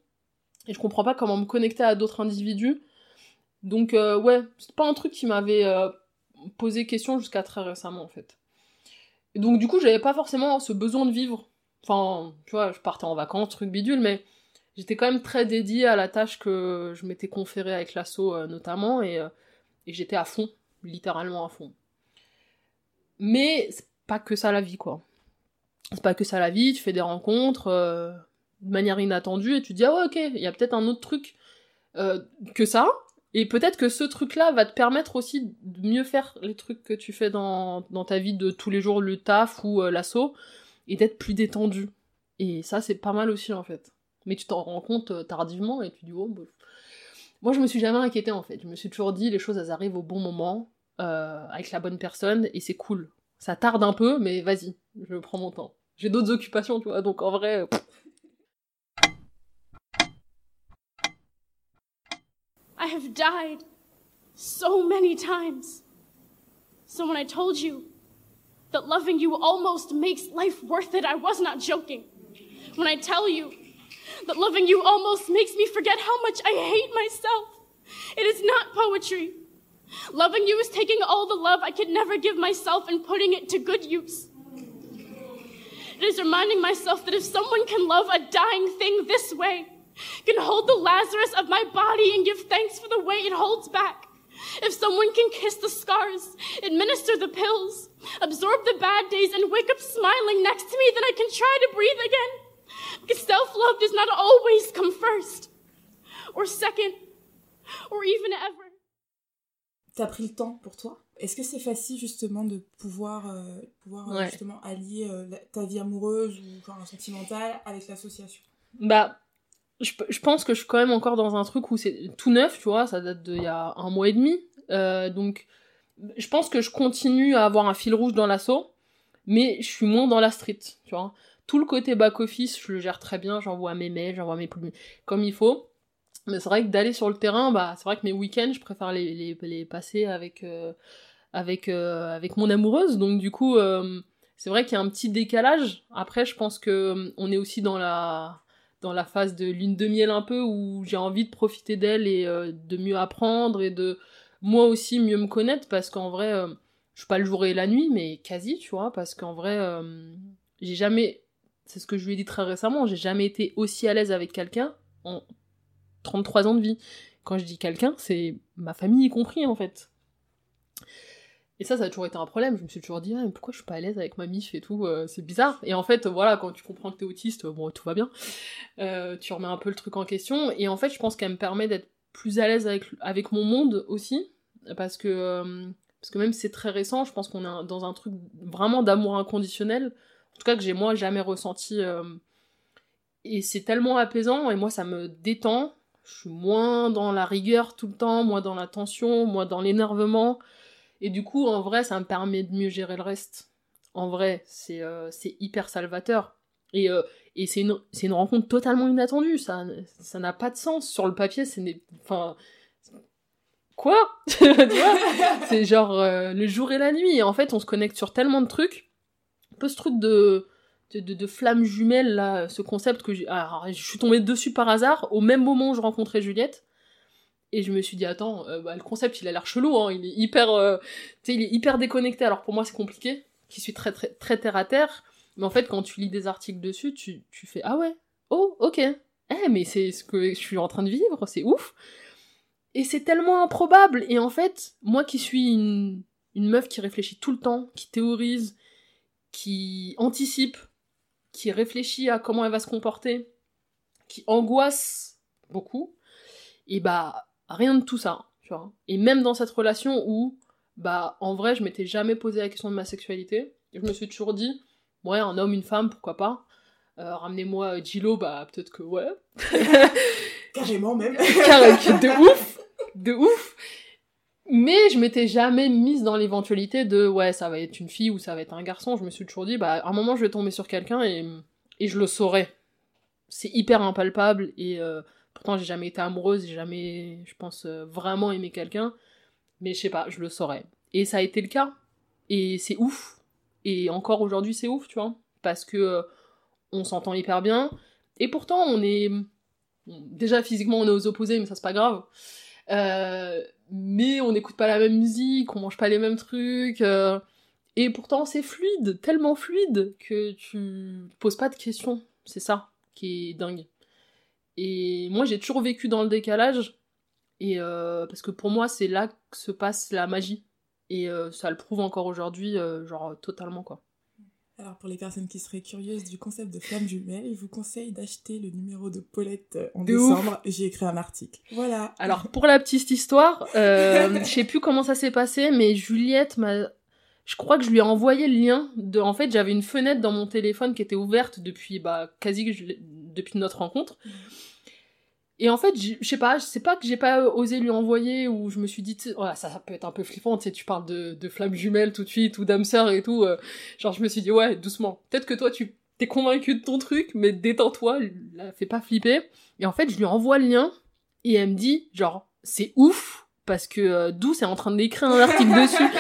Et je comprends pas comment me connecter à d'autres individus. Donc, euh, ouais, c'est pas un truc qui m'avait euh, posé question jusqu'à très récemment, en fait. Et donc, du coup, j'avais pas forcément ce besoin de vivre. Enfin, tu vois, je partais en vacances, truc bidule, mais j'étais quand même très dédiée à la tâche que je m'étais conférée avec l'assaut, euh, notamment, et, euh, et j'étais à fond, littéralement à fond. Mais c'est pas que ça la vie, quoi. C'est pas que ça la vie, tu fais des rencontres euh, de manière inattendue et tu dis, ah ouais, ok, il y a peut-être un autre truc euh, que ça, et peut-être que ce truc-là va te permettre aussi de mieux faire les trucs que tu fais dans, dans ta vie de tous les jours, le taf ou l'assaut, et d'être plus détendu. Et ça, c'est pas mal aussi, en fait. Mais tu t'en rends compte euh, tardivement et tu dis, oh, bah, moi, je me suis jamais inquiétée, en fait. Je me suis toujours dit, les choses, elles arrivent au bon moment, euh, avec la bonne personne, et c'est cool. Ça tarde un peu, mais vas-y, je prends mon temps. J'ai d'autres occupations, tu vois, donc en vrai... that loving you almost makes me forget how much I hate myself, it is not poetry. Loving you is taking all the love I could never give myself and putting it to good use. It is reminding myself that if someone can love a dying thing this way, can hold the Lazarus of my body and give thanks for the way it holds back. If someone can kiss the scars, administer the pills, absorb the bad days, and wake up smiling next to me, then I can try to breathe again. Because self love does not always come first, or second, or even ever. T'as pris le temps pour toi? Est-ce que c'est facile justement de pouvoir, euh, pouvoir euh, Ouais. justement allier euh, la- ta vie amoureuse ou genre sentimentale avec l'association? Bah, je, je pense que je suis quand même encore dans un truc où c'est tout neuf, tu vois, ça date d'il y a un mois et demi. Euh, donc, je pense que je continue à avoir un fil rouge dans l'assaut, mais je suis moins dans la street, tu vois. Tout le côté back-office, je le gère très bien, j'envoie mes mails, j'envoie mes comme il faut. Mais c'est vrai que d'aller sur le terrain, bah, c'est vrai que mes week-ends, je préfère les, passer avec, euh, avec, euh, avec mon amoureuse. Donc, du coup, euh, c'est vrai qu'il y a un petit décalage. Après, je pense que on est aussi dans la, dans la phase de lune de miel un peu où j'ai envie de profiter d'elle et de mieux apprendre et de moi aussi mieux me connaître parce qu'en vrai, je suis pas le jour et la nuit, mais quasi, tu vois, parce qu'en vrai, j'ai jamais, c'est ce que je lui ai dit très récemment, j'ai jamais été aussi à l'aise avec quelqu'un en 33 ans de vie. Quand je dis quelqu'un, c'est ma famille y compris en fait. Et ça, ça a toujours été un problème. Je me suis toujours dit, ah, pourquoi je suis pas à l'aise avec ma mif et tout, euh, c'est bizarre. Et en fait, voilà, quand tu comprends que t'es autiste, bon, tout va bien. Euh, tu remets un peu le truc en question. Et en fait, je pense qu'elle me permet d'être plus à l'aise avec, avec mon monde aussi. Parce que, euh, parce que même si c'est très récent, je pense qu'on est dans un truc vraiment d'amour inconditionnel. En tout cas, que j'ai moi jamais ressenti. euh, et c'est tellement apaisant, et moi, ça me détend. Je suis moins dans la rigueur tout le temps, moins dans la tension, moins dans l'énervement. Et du coup, en vrai, ça me permet de mieux gérer le reste. En vrai, c'est euh, hyper salvateur. Et, euh, et c'est une, une rencontre totalement inattendue. Ça ça n'a pas de sens. Sur le papier, c'est... Enfin... Quoi? C'est genre euh, le jour et la nuit. Et en fait, on se connecte sur tellement de trucs. Un peu ce truc de... De, de, flamme jumelle, là, ce concept que j'ai... Je suis tombée dessus par hasard, au même moment où je rencontrais Juliette. Et je me suis dit, attends, euh, bah, le concept, il a l'air chelou, hein, il est hyper, euh, il est hyper déconnecté. Alors pour moi, c'est compliqué, qui suis très, très, très terre à terre. Mais en fait, quand tu lis des articles dessus, tu, tu fais, ah ouais, oh, ok. Eh, mais c'est ce que je suis en train de vivre, c'est ouf. Et c'est tellement improbable. Et en fait, moi qui suis une, une meuf qui réfléchit tout le temps, qui théorise, qui anticipe, qui réfléchit à comment elle va se comporter, qui angoisse beaucoup, et bah rien de tout ça, tu vois. Et même dans cette relation où, bah en vrai, je m'étais jamais posé la question de ma sexualité, et je me suis toujours dit, ouais, un homme, une femme, pourquoi pas. Euh, Ramenez-moi Gilo, bah peut-être que ouais. Carrément même. Carré- de ouf, de ouf. Mais je m'étais jamais mise dans l'éventualité de ouais, ça va être une fille ou ça va être un garçon. Je me suis toujours dit, bah à un moment je vais tomber sur quelqu'un et, je le saurai. c'est hyper impalpable et euh, pourtant j'ai jamais été amoureuse, j'ai jamais, je pense, euh, vraiment aimé quelqu'un. Mais je sais pas, je le saurais. Et ça a été le cas. Et c'est ouf. Et encore aujourd'hui, c'est ouf, tu vois. Parce que euh, on s'entend hyper bien. Et pourtant, on est. Déjà, physiquement, on est aux opposés, mais ça, c'est pas grave. Mais on n'écoute pas la même musique, on mange pas les mêmes trucs. euh, et pourtant, c'est fluide, tellement fluide que tu poses pas de questions. C'est ça qui est dingue. Et moi, j'ai toujours vécu dans le décalage. Et euh, parce que pour moi, c'est là que se passe la magie. Et euh, ça le prouve encore aujourd'hui, genre totalement quoi. Alors pour les personnes qui seraient curieuses du concept de flamme jumelle, je vous conseille d'acheter le numéro de Paulette euh, en De décembre. J'ai écrit un article. Voilà. Alors pour la petite histoire, euh, je sais plus comment ça s'est passé, mais Juliette m'a. Je crois que je lui ai envoyé le lien de. En fait, j'avais une fenêtre dans mon téléphone qui était ouverte depuis bah quasi depuis notre rencontre. Et en fait, je sais pas, je sais pas que j'ai pas osé lui envoyer ou je me suis dit, ouais, ça, ça peut être un peu flippant, tu sais, tu parles de, de flammes jumelles tout de suite ou d'âme sœur et tout. euh, genre, je me suis dit, ouais, doucement. Peut-être que toi, tu t'es convaincu de ton truc, mais détends-toi, la fais pas flipper. Et en fait, je lui envoie le lien et elle me dit, genre, c'est ouf parce que euh, Douce est en train d'écrire un article dessus.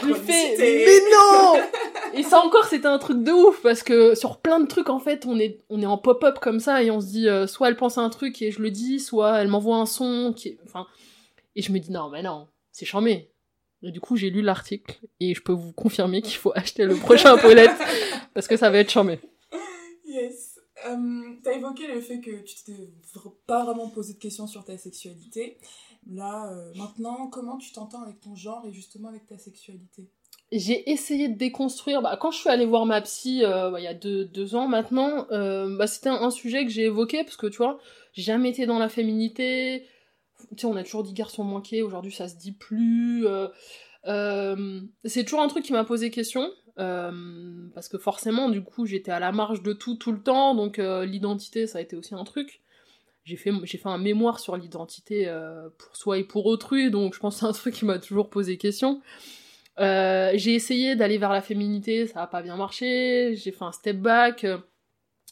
Je lui fais, mais non Et ça encore, c'était un truc de ouf, parce que sur plein de trucs, en fait, on est, on est en pop-up comme ça, et on se dit, euh, soit elle pense à un truc et je le dis, soit elle m'envoie un son, qui est... enfin... Et je me dis, non, mais non, c'est charmé. Et du coup, j'ai lu l'article, et je peux vous confirmer qu'il faut acheter le prochain Paulette, parce que ça va être charmé. Yes. Euh, T'as évoqué le fait que tu t'es pas vraiment posé de questions sur ta sexualité. Là, euh, maintenant, comment tu t'entends avec ton genre et justement avec ta sexualité? J'ai essayé de déconstruire. Bah, quand je suis allée voir ma psy euh, bah, il y a deux, ans maintenant, euh, bah, c'était un, sujet que j'ai évoqué parce que tu vois, j'ai jamais été dans la féminité. Tu sais, on a toujours dit garçon manqué. Aujourd'hui, ça se dit plus. euh, c'est toujours un truc qui m'a posé question. parce que forcément, du coup, j'étais à la marge de tout tout le temps. Donc, l'identité, ça a été aussi un truc. J'ai fait, j'ai fait un mémoire sur l'identité pour soi et pour autrui. Donc, je pense que c'est un truc qui m'a toujours posé question. Euh, j'ai essayé d'aller vers la féminité, ça a pas bien marché, j'ai fait un step back, euh,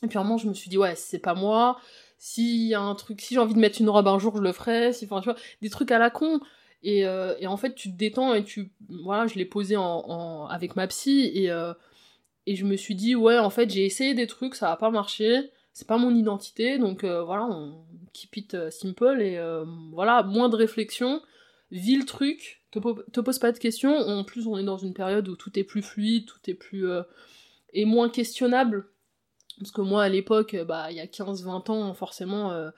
et puis à un moment je me suis dit ouais c'est pas moi, s'il y a un truc, si j'ai envie de mettre une robe un jour je le ferai, si, enfin tu vois, des trucs à la con, et, euh, et en fait tu te détends et tu, voilà je l'ai posé en, avec ma psy, et, et je me suis dit ouais en fait j'ai essayé des trucs, ça a pas marché, c'est pas mon identité, donc voilà on keep it simple, et voilà, moins de réflexion, vis le truc, te, po- te pose pas de questions. En plus, on est dans une période où tout est plus fluide, tout est plus. euh, moins questionnable. Parce que moi, à l'époque, bah, il y a 15-20 ans, forcément, euh,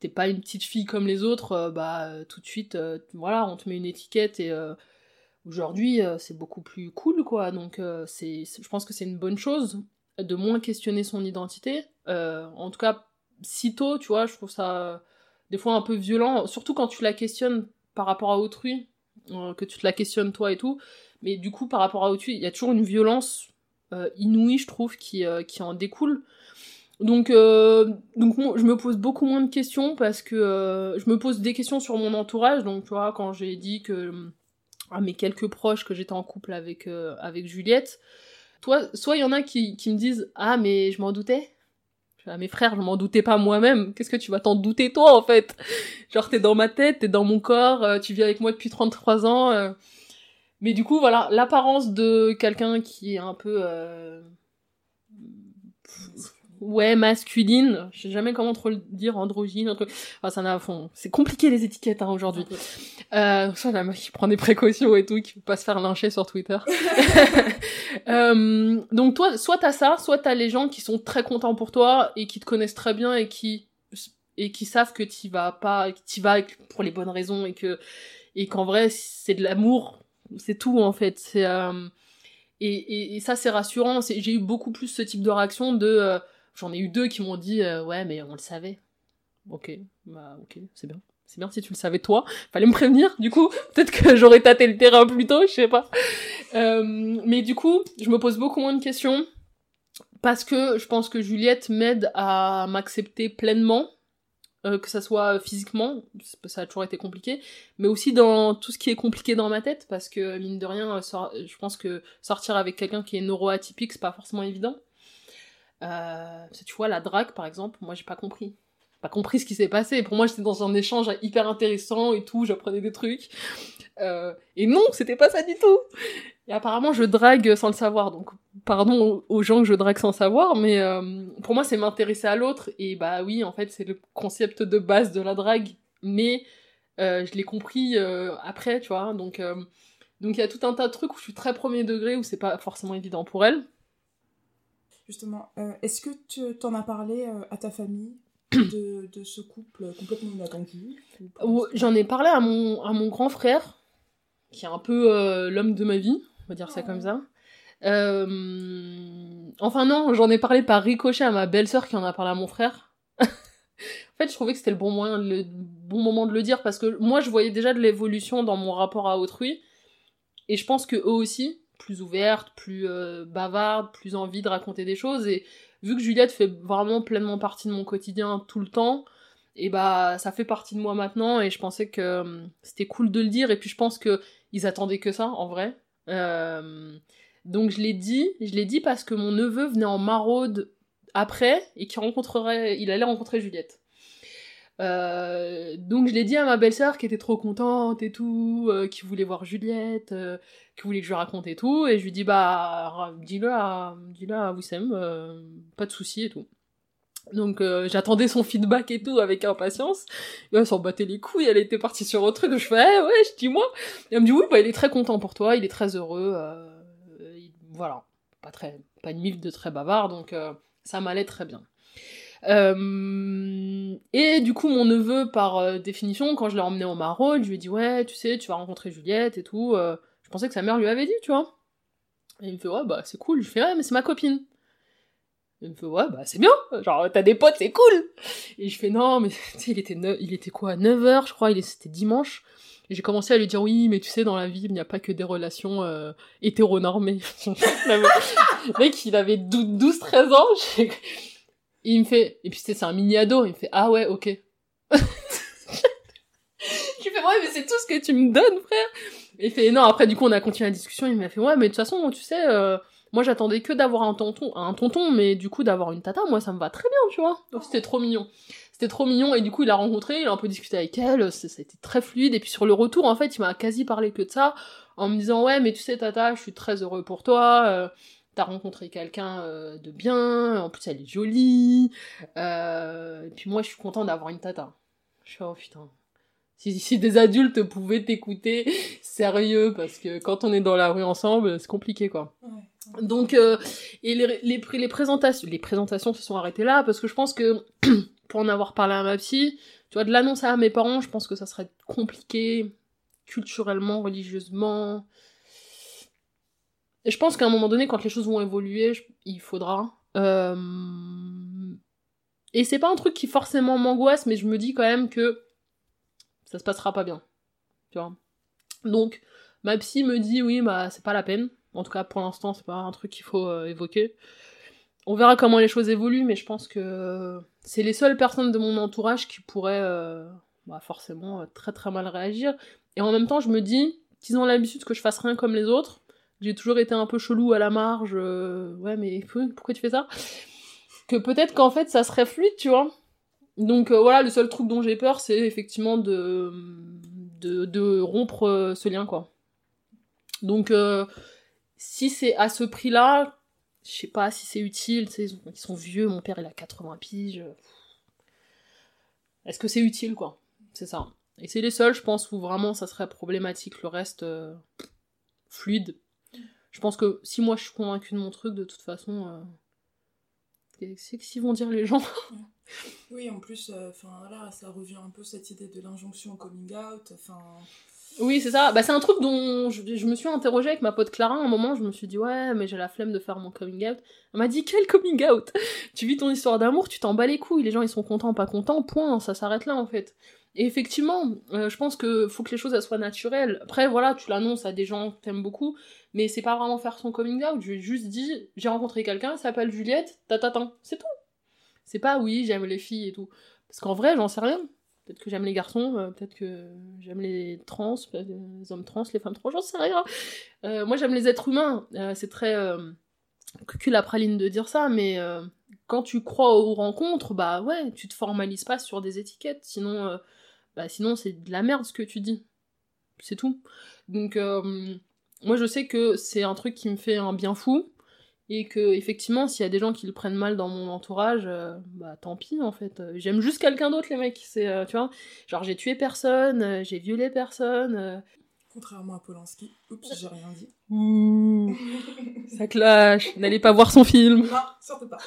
t'es pas une petite fille comme les autres, euh, bah, euh, tout de suite, euh, voilà, on te met une étiquette et. Aujourd'hui, c'est beaucoup plus cool, quoi. Donc, c'est, je pense que c'est une bonne chose de moins questionner son identité. En tout cas, si tôt, tu vois, je trouve ça des fois un peu violent, surtout quand tu la questionnes par rapport à autrui, euh, que tu te la questionnes toi et tout. Mais du coup, par rapport à autrui, il y a toujours une violence euh, inouïe, je trouve, qui, euh, qui en découle. Donc, donc moi, je me pose beaucoup moins de questions parce que je me pose des questions sur mon entourage. Donc, tu vois, quand j'ai dit que à mes quelques proches que j'étais en couple avec, avec Juliette, toi, soit il y en a qui, qui me disent Ah, mais je m'en doutais. Ah, mes frères, je m'en doutais pas moi-même. Qu'est-ce que tu vas t'en douter toi, en fait? Genre, t'es dans ma tête, t'es dans mon corps, euh, tu vis avec moi depuis 33 ans. euh. Mais du coup, voilà, l'apparence de quelqu'un qui est un peu. euh, Ouais, masculine. Je sais jamais comment trop le dire, androgyne, un truc. Enfin, ça n'a fond. C'est compliqué les étiquettes hein, aujourd'hui. Euh, ça, la meuf qui prend des précautions et tout, qui peut pas se faire lyncher sur Twitter. Euh, donc toi, soit t'as ça, soit t'as les gens qui sont très contents pour toi et qui te connaissent très bien et qui et qui savent que t'y vas pas, que t'y vas pour les bonnes raisons et que et qu'en vrai c'est de l'amour, c'est tout en fait. C'est euh, et, et, et ça c'est rassurant. J'ai eu beaucoup plus ce type de réaction de euh, j'en ai eu deux qui m'ont dit euh, ouais mais on le savait. Ok, bah ok, c'est bien. C'est bien si tu le savais toi. Fallait me prévenir, du coup. Peut-être que j'aurais tâté le terrain plus tôt, je sais pas. Euh, mais du coup, je me pose beaucoup moins de questions. Parce que je pense que Juliette m'aide à m'accepter pleinement. euh, que ça soit physiquement, ça a toujours été compliqué, mais aussi dans tout ce qui est compliqué dans ma tête, parce que mine de rien, je pense que sortir avec quelqu'un qui est neuroatypique, c'est pas forcément évident. Euh, tu vois, la drague, par exemple, moi, j'ai pas compris. Pas compris ce qui s'est passé. Pour moi, j'étais dans un échange hyper intéressant et tout, j'apprenais des trucs. Euh, et non, c'était pas ça du tout. Et apparemment, je drague sans le savoir. Donc, pardon aux gens que je drague sans savoir, mais euh, pour moi, c'est m'intéresser à l'autre. Et bah oui, en fait, c'est le concept de base de la drague. Mais euh, je l'ai compris après, tu vois. Donc, donc il y a tout un tas de trucs où je suis très premier degré, où c'est pas forcément évident pour elle. Justement, euh, est-ce que tu t'en as parlé euh, à ta famille de, de ce couple complètement inattendu J'en ai parlé à mon, à mon grand frère, qui est un peu euh, l'homme de ma vie, on va dire ça comme ça. Enfin non, j'en ai parlé par ricochet à ma belle-sœur qui en a parlé à mon frère. en fait, je trouvais que c'était le bon moyen, le bon moment de le dire parce que moi, je voyais déjà de l'évolution dans mon rapport à autrui, et je pense que eux aussi, plus ouvertes, plus euh, bavardes, plus envie de raconter des choses. Et vu que Juliette fait vraiment pleinement partie de mon quotidien tout le temps, et bah ça fait partie de moi maintenant et je pensais que euh, c'était cool de le dire et puis je pense que ils attendaient que ça en vrai Euh, donc je l'ai dit je l'ai dit parce que mon neveu venait en maraude après et qui rencontrerait il allait rencontrer Juliette Euh, donc je l'ai dit à ma belle-sœur qui était trop contente et tout, euh, qui voulait voir Juliette, euh, qui voulait que je lui raconte et tout, et je lui dis bah dis-le à dis-le à Wissem, pas de souci et tout. Donc j'attendais son feedback et tout avec impatience. Et elle s'en battait les couilles, elle était partie sur autre truc. Je fais eh, ouais, je dis moi. Et elle me dit oui, bah il est très content pour toi, il est très heureux. il- voilà, pas très, pas une mille de très bavard, donc ça m'allait très bien. Euh, et du coup, mon neveu, par euh, définition, quand je l'ai emmené au Maraude, je lui ai dit ouais, tu sais, tu vas rencontrer Juliette et tout. euh, je pensais que sa mère lui avait dit, tu vois. Et il me fait ouais, bah c'est cool. Je fais ouais, mais c'est ma copine. Il me fait ouais, bah c'est bien. Genre t'as des potes, c'est cool. Et je fais non, mais tu sais, il était il était quoi 9h, je crois, c'était dimanche. Et j'ai commencé à lui dire oui, mais tu sais, dans la vie, il n'y a pas que des relations euh, hétéronormées. mec, il avait 12-13 ans. Et il me fait, et puis c'est un mini ado, il me fait ah ouais, ok. je lui fais ouais, mais c'est tout ce que tu me donnes, frère. Et il fait non, après du coup, on a continué la discussion, il m'a fait ouais, mais de toute façon, tu sais, euh, moi j'attendais que d'avoir un tonton, un tonton, mais du coup, d'avoir une tata, moi ça me va très bien, tu vois. Donc c'était trop mignon. C'était trop mignon, et du coup, il a rencontré, il a un peu discuté avec elle, ça, ça a été très fluide, et puis sur le retour, en fait, il m'a quasi parlé que de ça, en me disant ouais, mais tu sais, tata, je suis très heureux pour toi. euh, T'as rencontré quelqu'un euh, de bien, en plus elle est jolie, euh, et puis moi je suis content d'avoir une tata. Je suis oh putain. Si, si des adultes pouvaient t'écouter, sérieux, parce que quand on est dans la rue ensemble, c'est compliqué quoi. Ouais. Donc, euh, et les, les, les présentations, les présentations se sont arrêtées là, parce que je pense que, pour en avoir parlé à ma psy, tu vois, de l'annoncer à mes parents, je pense que ça serait compliqué, culturellement, religieusement. Je pense qu'à un moment donné, quand les choses vont évoluer, il faudra. Euh, Et c'est pas un truc qui forcément m'angoisse, mais je me dis quand même que ça se passera pas bien. Tu vois. Donc, ma psy me dit oui, bah c'est pas la peine. En tout cas, pour l'instant, c'est pas un truc qu'il faut euh, évoquer. On verra comment les choses évoluent, mais je pense que c'est les seules personnes de mon entourage qui pourraient euh, bah, forcément très très mal réagir. Et en même temps, je me dis qu'ils ont l'habitude que je fasse rien comme les autres. J'ai toujours été un peu chelou à la marge. euh, ouais, mais pourquoi tu fais ça? Que peut-être qu'en fait, ça serait fluide, tu vois. Donc euh, voilà, le seul truc dont j'ai peur, c'est effectivement de, de, rompre euh, ce lien, quoi. Donc, si c'est à ce prix-là, je sais pas si c'est utile, tu sais, ils ont- ils sont vieux, mon père il a 80 piges. Est-ce que c'est utile, quoi? C'est ça. Et c'est les seuls, je pense, où vraiment ça serait problématique. Le reste, fluide. Je pense que si moi je suis convaincue de mon truc, de toute façon, euh, c'est que s'ils vont dire les gens. Oui, en plus, euh, enfin là, ça revient un peu cette idée de l'injonction au coming out. Enfin, Oui, c'est ça. Bah, c'est un truc dont je, je me suis interrogée avec ma pote Clara. À un moment, je me suis dit, ouais, mais j'ai la flemme de faire mon coming out. Elle m'a dit, quel coming out? Tu vis ton histoire d'amour, tu t'en bats les couilles. Les gens, ils sont contents, pas contents, point. Ça s'arrête là, en fait. Effectivement, euh, je pense que faut que les choses soient naturelles. Après, voilà, tu l'annonces à des gens que t'aimes beaucoup, mais c'est pas vraiment faire son coming out. Je juste dit, j'ai rencontré quelqu'un, elle s'appelle Juliette, tatatin. C'est tout. C'est pas, oui, j'aime les filles et tout. Parce qu'en vrai, j'en sais rien. Peut-être que j'aime les garçons, euh, peut-être que j'aime les trans, peut-être les hommes trans, les femmes trans, j'en sais rien. Euh, moi, j'aime les êtres humains. Euh, c'est très euh, cucul la praline de dire ça, mais euh, quand tu crois aux rencontres, bah ouais, tu te formalises pas sur des étiquettes, sinon, euh, bah sinon c'est de la merde ce que tu dis. C'est tout. Donc, euh, moi je sais que c'est un truc qui me fait un bien fou, et que effectivement, s'il y a des gens qui le prennent mal dans mon entourage, euh, bah tant pis en fait. J'aime juste quelqu'un d'autre, les mecs. C'est, euh, tu vois, genre j'ai tué personne, j'ai violé personne. Contrairement à Polanski. Oups, j'ai rien dit. Ouh, ça clash. N'allez pas voir son film. Non, surtout pas.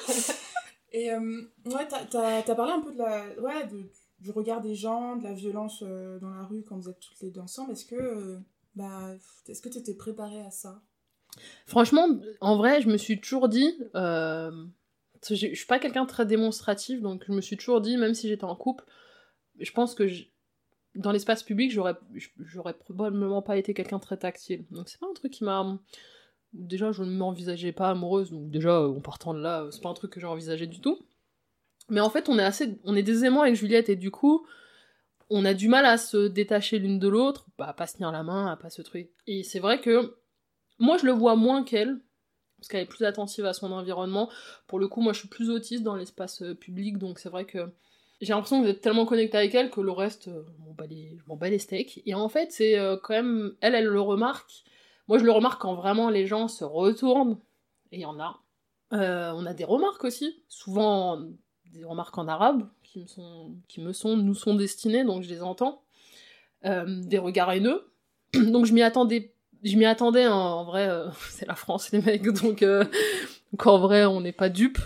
Et euh, ouais, t'as parlé un peu de la, ouais, de- du regard des gens, de la violence euh, dans la rue quand vous êtes toutes les deux ensemble. Est-ce que, euh, bah, est-ce que t'étais préparée à ça? Franchement, en vrai, je me suis toujours dit. euh, je suis pas quelqu'un très démonstratif, donc je me suis toujours dit, même si j'étais en couple, je pense que dans l'espace public, j'aurais probablement pas été quelqu'un très tactile. Donc c'est pas un truc qui m'a. Déjà, je ne m'envisageais pas amoureuse, donc déjà, en partant de là, c'est pas un truc que j'ai envisagé du tout. Mais en fait, on est assez. On est des aimants avec Juliette, et du coup, on a du mal à se détacher l'une de l'autre, bah, à pas se tenir la main, à pas se truc. Et c'est vrai que moi, je le vois moins qu'elle, parce qu'elle est plus attentive à son environnement. Pour le coup, moi, je suis plus autiste dans l'espace euh, public, donc c'est vrai que j'ai l'impression que vous êtes tellement connecté avec elle que le reste, euh, je m'en bats les- steaks. Et en fait, c'est euh, quand même, elle, elle le remarque. Moi, je le remarque quand vraiment les gens se retournent, et il y en a. On a des remarques aussi, souvent des remarques en arabe, qui me sont, qui me sont, nous sont destinées, donc je les entends. Euh, des regards haineux. donc je m'y attendais je m'y attendais, hein, en vrai, euh, c'est la France, les mecs, donc, euh, en vrai, on n'est pas dupes.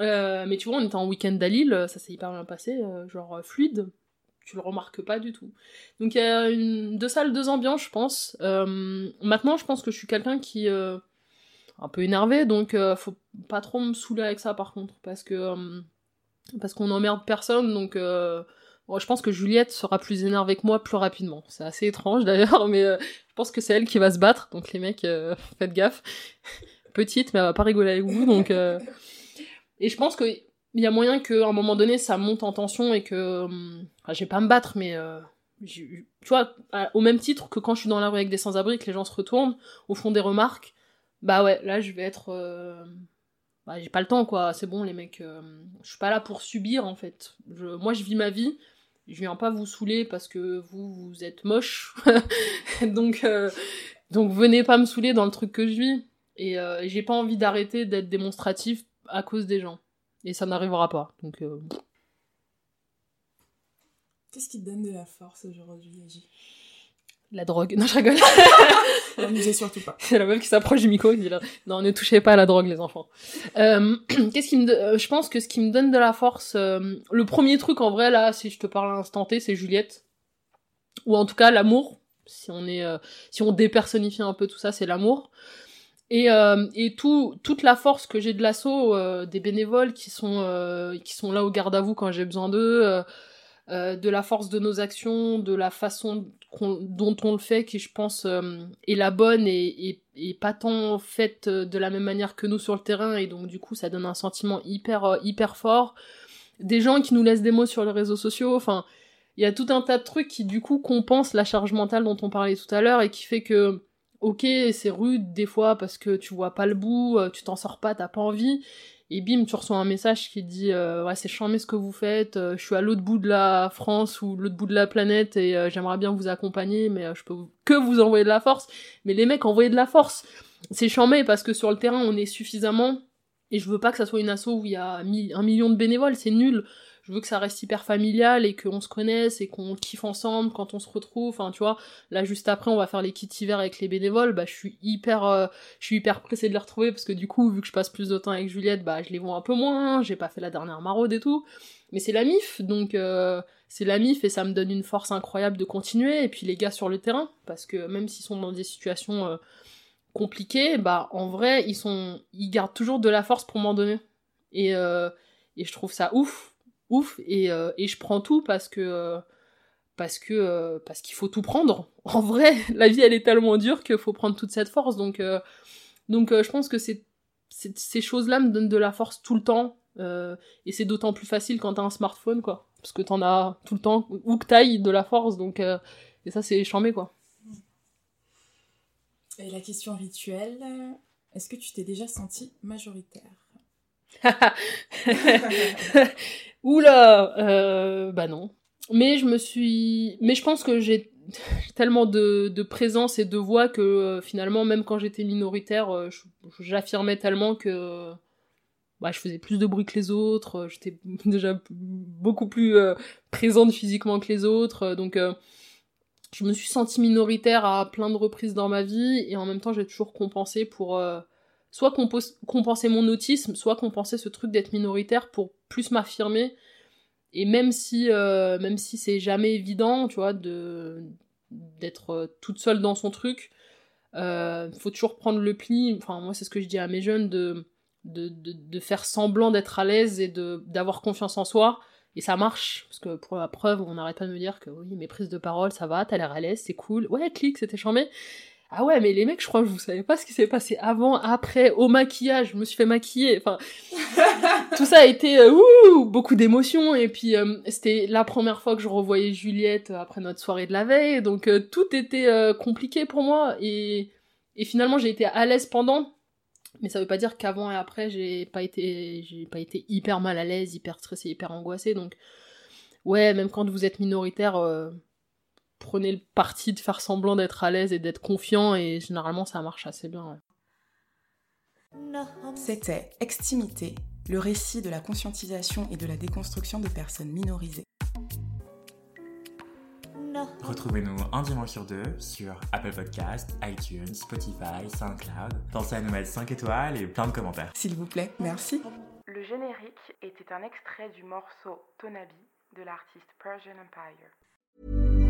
Euh, mais tu vois, on était en week-end à Lille, ça s'est hyper bien passé, genre fluide, tu le remarques pas du tout. Donc il y a deux salles, deux ambiances, je pense. Maintenant, je pense que je suis quelqu'un qui un peu énervé, donc faut pas trop me saouler avec ça par contre, parce que parce qu'on n'emmerde personne, donc euh, je pense que Juliette sera plus énervée que moi plus rapidement. C'est assez étrange d'ailleurs, mais euh, je pense que c'est elle qui va se battre, donc les mecs, euh, faites gaffe. Petite, mais elle va pas rigoler avec vous, donc... Et je pense qu'il y a moyen qu'à un moment donné, ça monte en tension et que... hum, je vais pas me battre, mais... Tu vois, au même titre que quand je suis dans la rue avec des sans-abri, que les gens se retournent, au fond des remarques, bah ouais, là, je vais être... Bah, j'ai pas le temps, quoi. C'est bon, les mecs. euh, Je suis pas là pour subir, en fait. Moi, je vis ma vie. Je viens pas vous saouler parce que vous, vous êtes moche. donc, euh, donc, venez pas me saouler dans le truc que je vis. Et euh, j'ai pas envie d'arrêter d'être démonstratif à cause des gens. Et ça n'arrivera pas. Donc, Qu'est-ce qui te donne de la force aujourd'hui, la drogue. Non, je rigole. L'amusez surtout pas. C'est la meuf qui s'approche du micro et qui dit là, non, ne touchez pas à la drogue, les enfants. Euh, Qu'est-ce qui me, euh, je pense que ce qui me donne de la force, euh, le premier truc en vrai là, si je te parle à l'instant T, c'est Juliette, ou en tout cas l'amour. Si on est, euh, si on dépersonnifie un peu tout ça, c'est l'amour. Et, euh, et tout, toute la force que j'ai de l'assaut, euh, des bénévoles qui sont, euh, qui sont là au garde à vous quand j'ai besoin d'eux, euh, de la force de nos actions, de la façon dont on le fait, qui je pense euh, est la bonne et, pas tant faite euh, de la même manière que nous sur le terrain, et donc du coup ça donne un sentiment hyper, hyper fort. Des gens qui nous laissent des mots sur les réseaux sociaux, enfin, il y a tout un tas de trucs qui du coup compensent la charge mentale dont on parlait tout à l'heure et qui fait que, ok, c'est rude des fois parce que tu vois pas le bout, tu t'en sors pas, t'as pas envie, et bim, tu reçois un message qui dit euh, ouais c'est charmé ce que vous faites, euh, je suis à l'autre bout de la France ou l'autre bout de la planète et euh, j'aimerais bien vous accompagner, mais je peux que vous envoyer de la force. Mais les mecs envoyer de la force, c'est charmé parce que sur le terrain on est suffisamment et je veux pas que ça soit une asso où il y a un million de bénévoles, c'est nul. Je veux que ça reste hyper familial et qu'on se connaisse et qu'on kiffe ensemble quand on se retrouve. Enfin, tu vois, là juste après, on va faire les kits hiver avec les bénévoles. Bah, je suis hyper, euh, je suis hyper pressée de les retrouver parce que du coup, vu que je passe plus de temps avec Juliette, bah, je les vois un peu moins. J'ai pas fait la dernière maraude et tout. Mais c'est la MIF, donc euh, c'est la MIF et ça me donne une force incroyable de continuer. Et puis les gars sur le terrain, parce que même s'ils sont dans des situations euh, compliquées, bah en vrai, ils sont, ils gardent toujours de la force pour m'en donner. Et, et je trouve ça ouf, ouf. Et, euh, et je prends tout parce que euh, parce que euh, parce qu'il faut tout prendre. En vrai, la vie elle est tellement dure qu'il faut prendre toute cette force. Donc donc je pense que c'est ces choses-là me donnent de la force tout le temps. et c'est d'autant plus facile quand t'as un smartphone, quoi. Parce que t'en as tout le temps, où que t'ailles, de la force. Donc, et ça, c'est charmé, quoi. Et la question rituelle, est-ce que tu t'es déjà senti majoritaire? Oula, euh, bah non. Mais je me suis, mais je pense que j'ai tellement de, présence et de voix que euh, finalement, même quand j'étais minoritaire, euh, j'affirmais tellement que bah, je faisais plus de bruit que les autres. J'étais déjà beaucoup plus présente physiquement que les autres. donc, je me suis sentie minoritaire à plein de reprises dans ma vie et en même temps, j'ai toujours compensé pour soit compenser mon autisme, soit compenser ce truc d'être minoritaire pour plus m'affirmer. Et même si, euh, même si c'est jamais évident, tu vois, de d'être euh, toute seule dans son truc, euh, faut toujours prendre le pli. Enfin, moi, c'est ce que je dis à mes jeunes de de, faire semblant d'être à l'aise et de d'avoir confiance en soi. Et ça marche, parce que pour la preuve, on n'arrête pas de me dire que oui, mes prises de parole, ça va, t'as l'air à l'aise, c'est cool. Ouais, clic, c'était charmé. Ah ouais, mais les mecs, je crois que vous savez pas ce qui s'est passé avant, après, au maquillage, je me suis fait maquiller, enfin, tout ça a été euh, ouh, beaucoup d'émotions, et puis euh, c'était la première fois que je revoyais Juliette après notre soirée de la veille, donc euh, tout était euh, compliqué pour moi, et, et finalement j'ai été à l'aise pendant, mais ça veut pas dire qu'avant et après j'ai pas été j'ai pas été hyper mal à l'aise, hyper stressée, hyper angoissée, donc ouais, même quand vous êtes minoritaire, euh, prenez le parti de faire semblant d'être à l'aise et d'être confiant, et généralement ça marche assez bien. ouais. C'était Extimité, le récit de la conscientisation et de la déconstruction de personnes minorisées. Retrouvez-nous un dimanche sur deux sur Apple Podcast, iTunes, Spotify, SoundCloud. Pensez à nous mettre 5 étoiles et plein de commentaires. S'il vous plaît, merci. Le générique était un extrait du morceau Tonabi de l'artiste Persian Empire.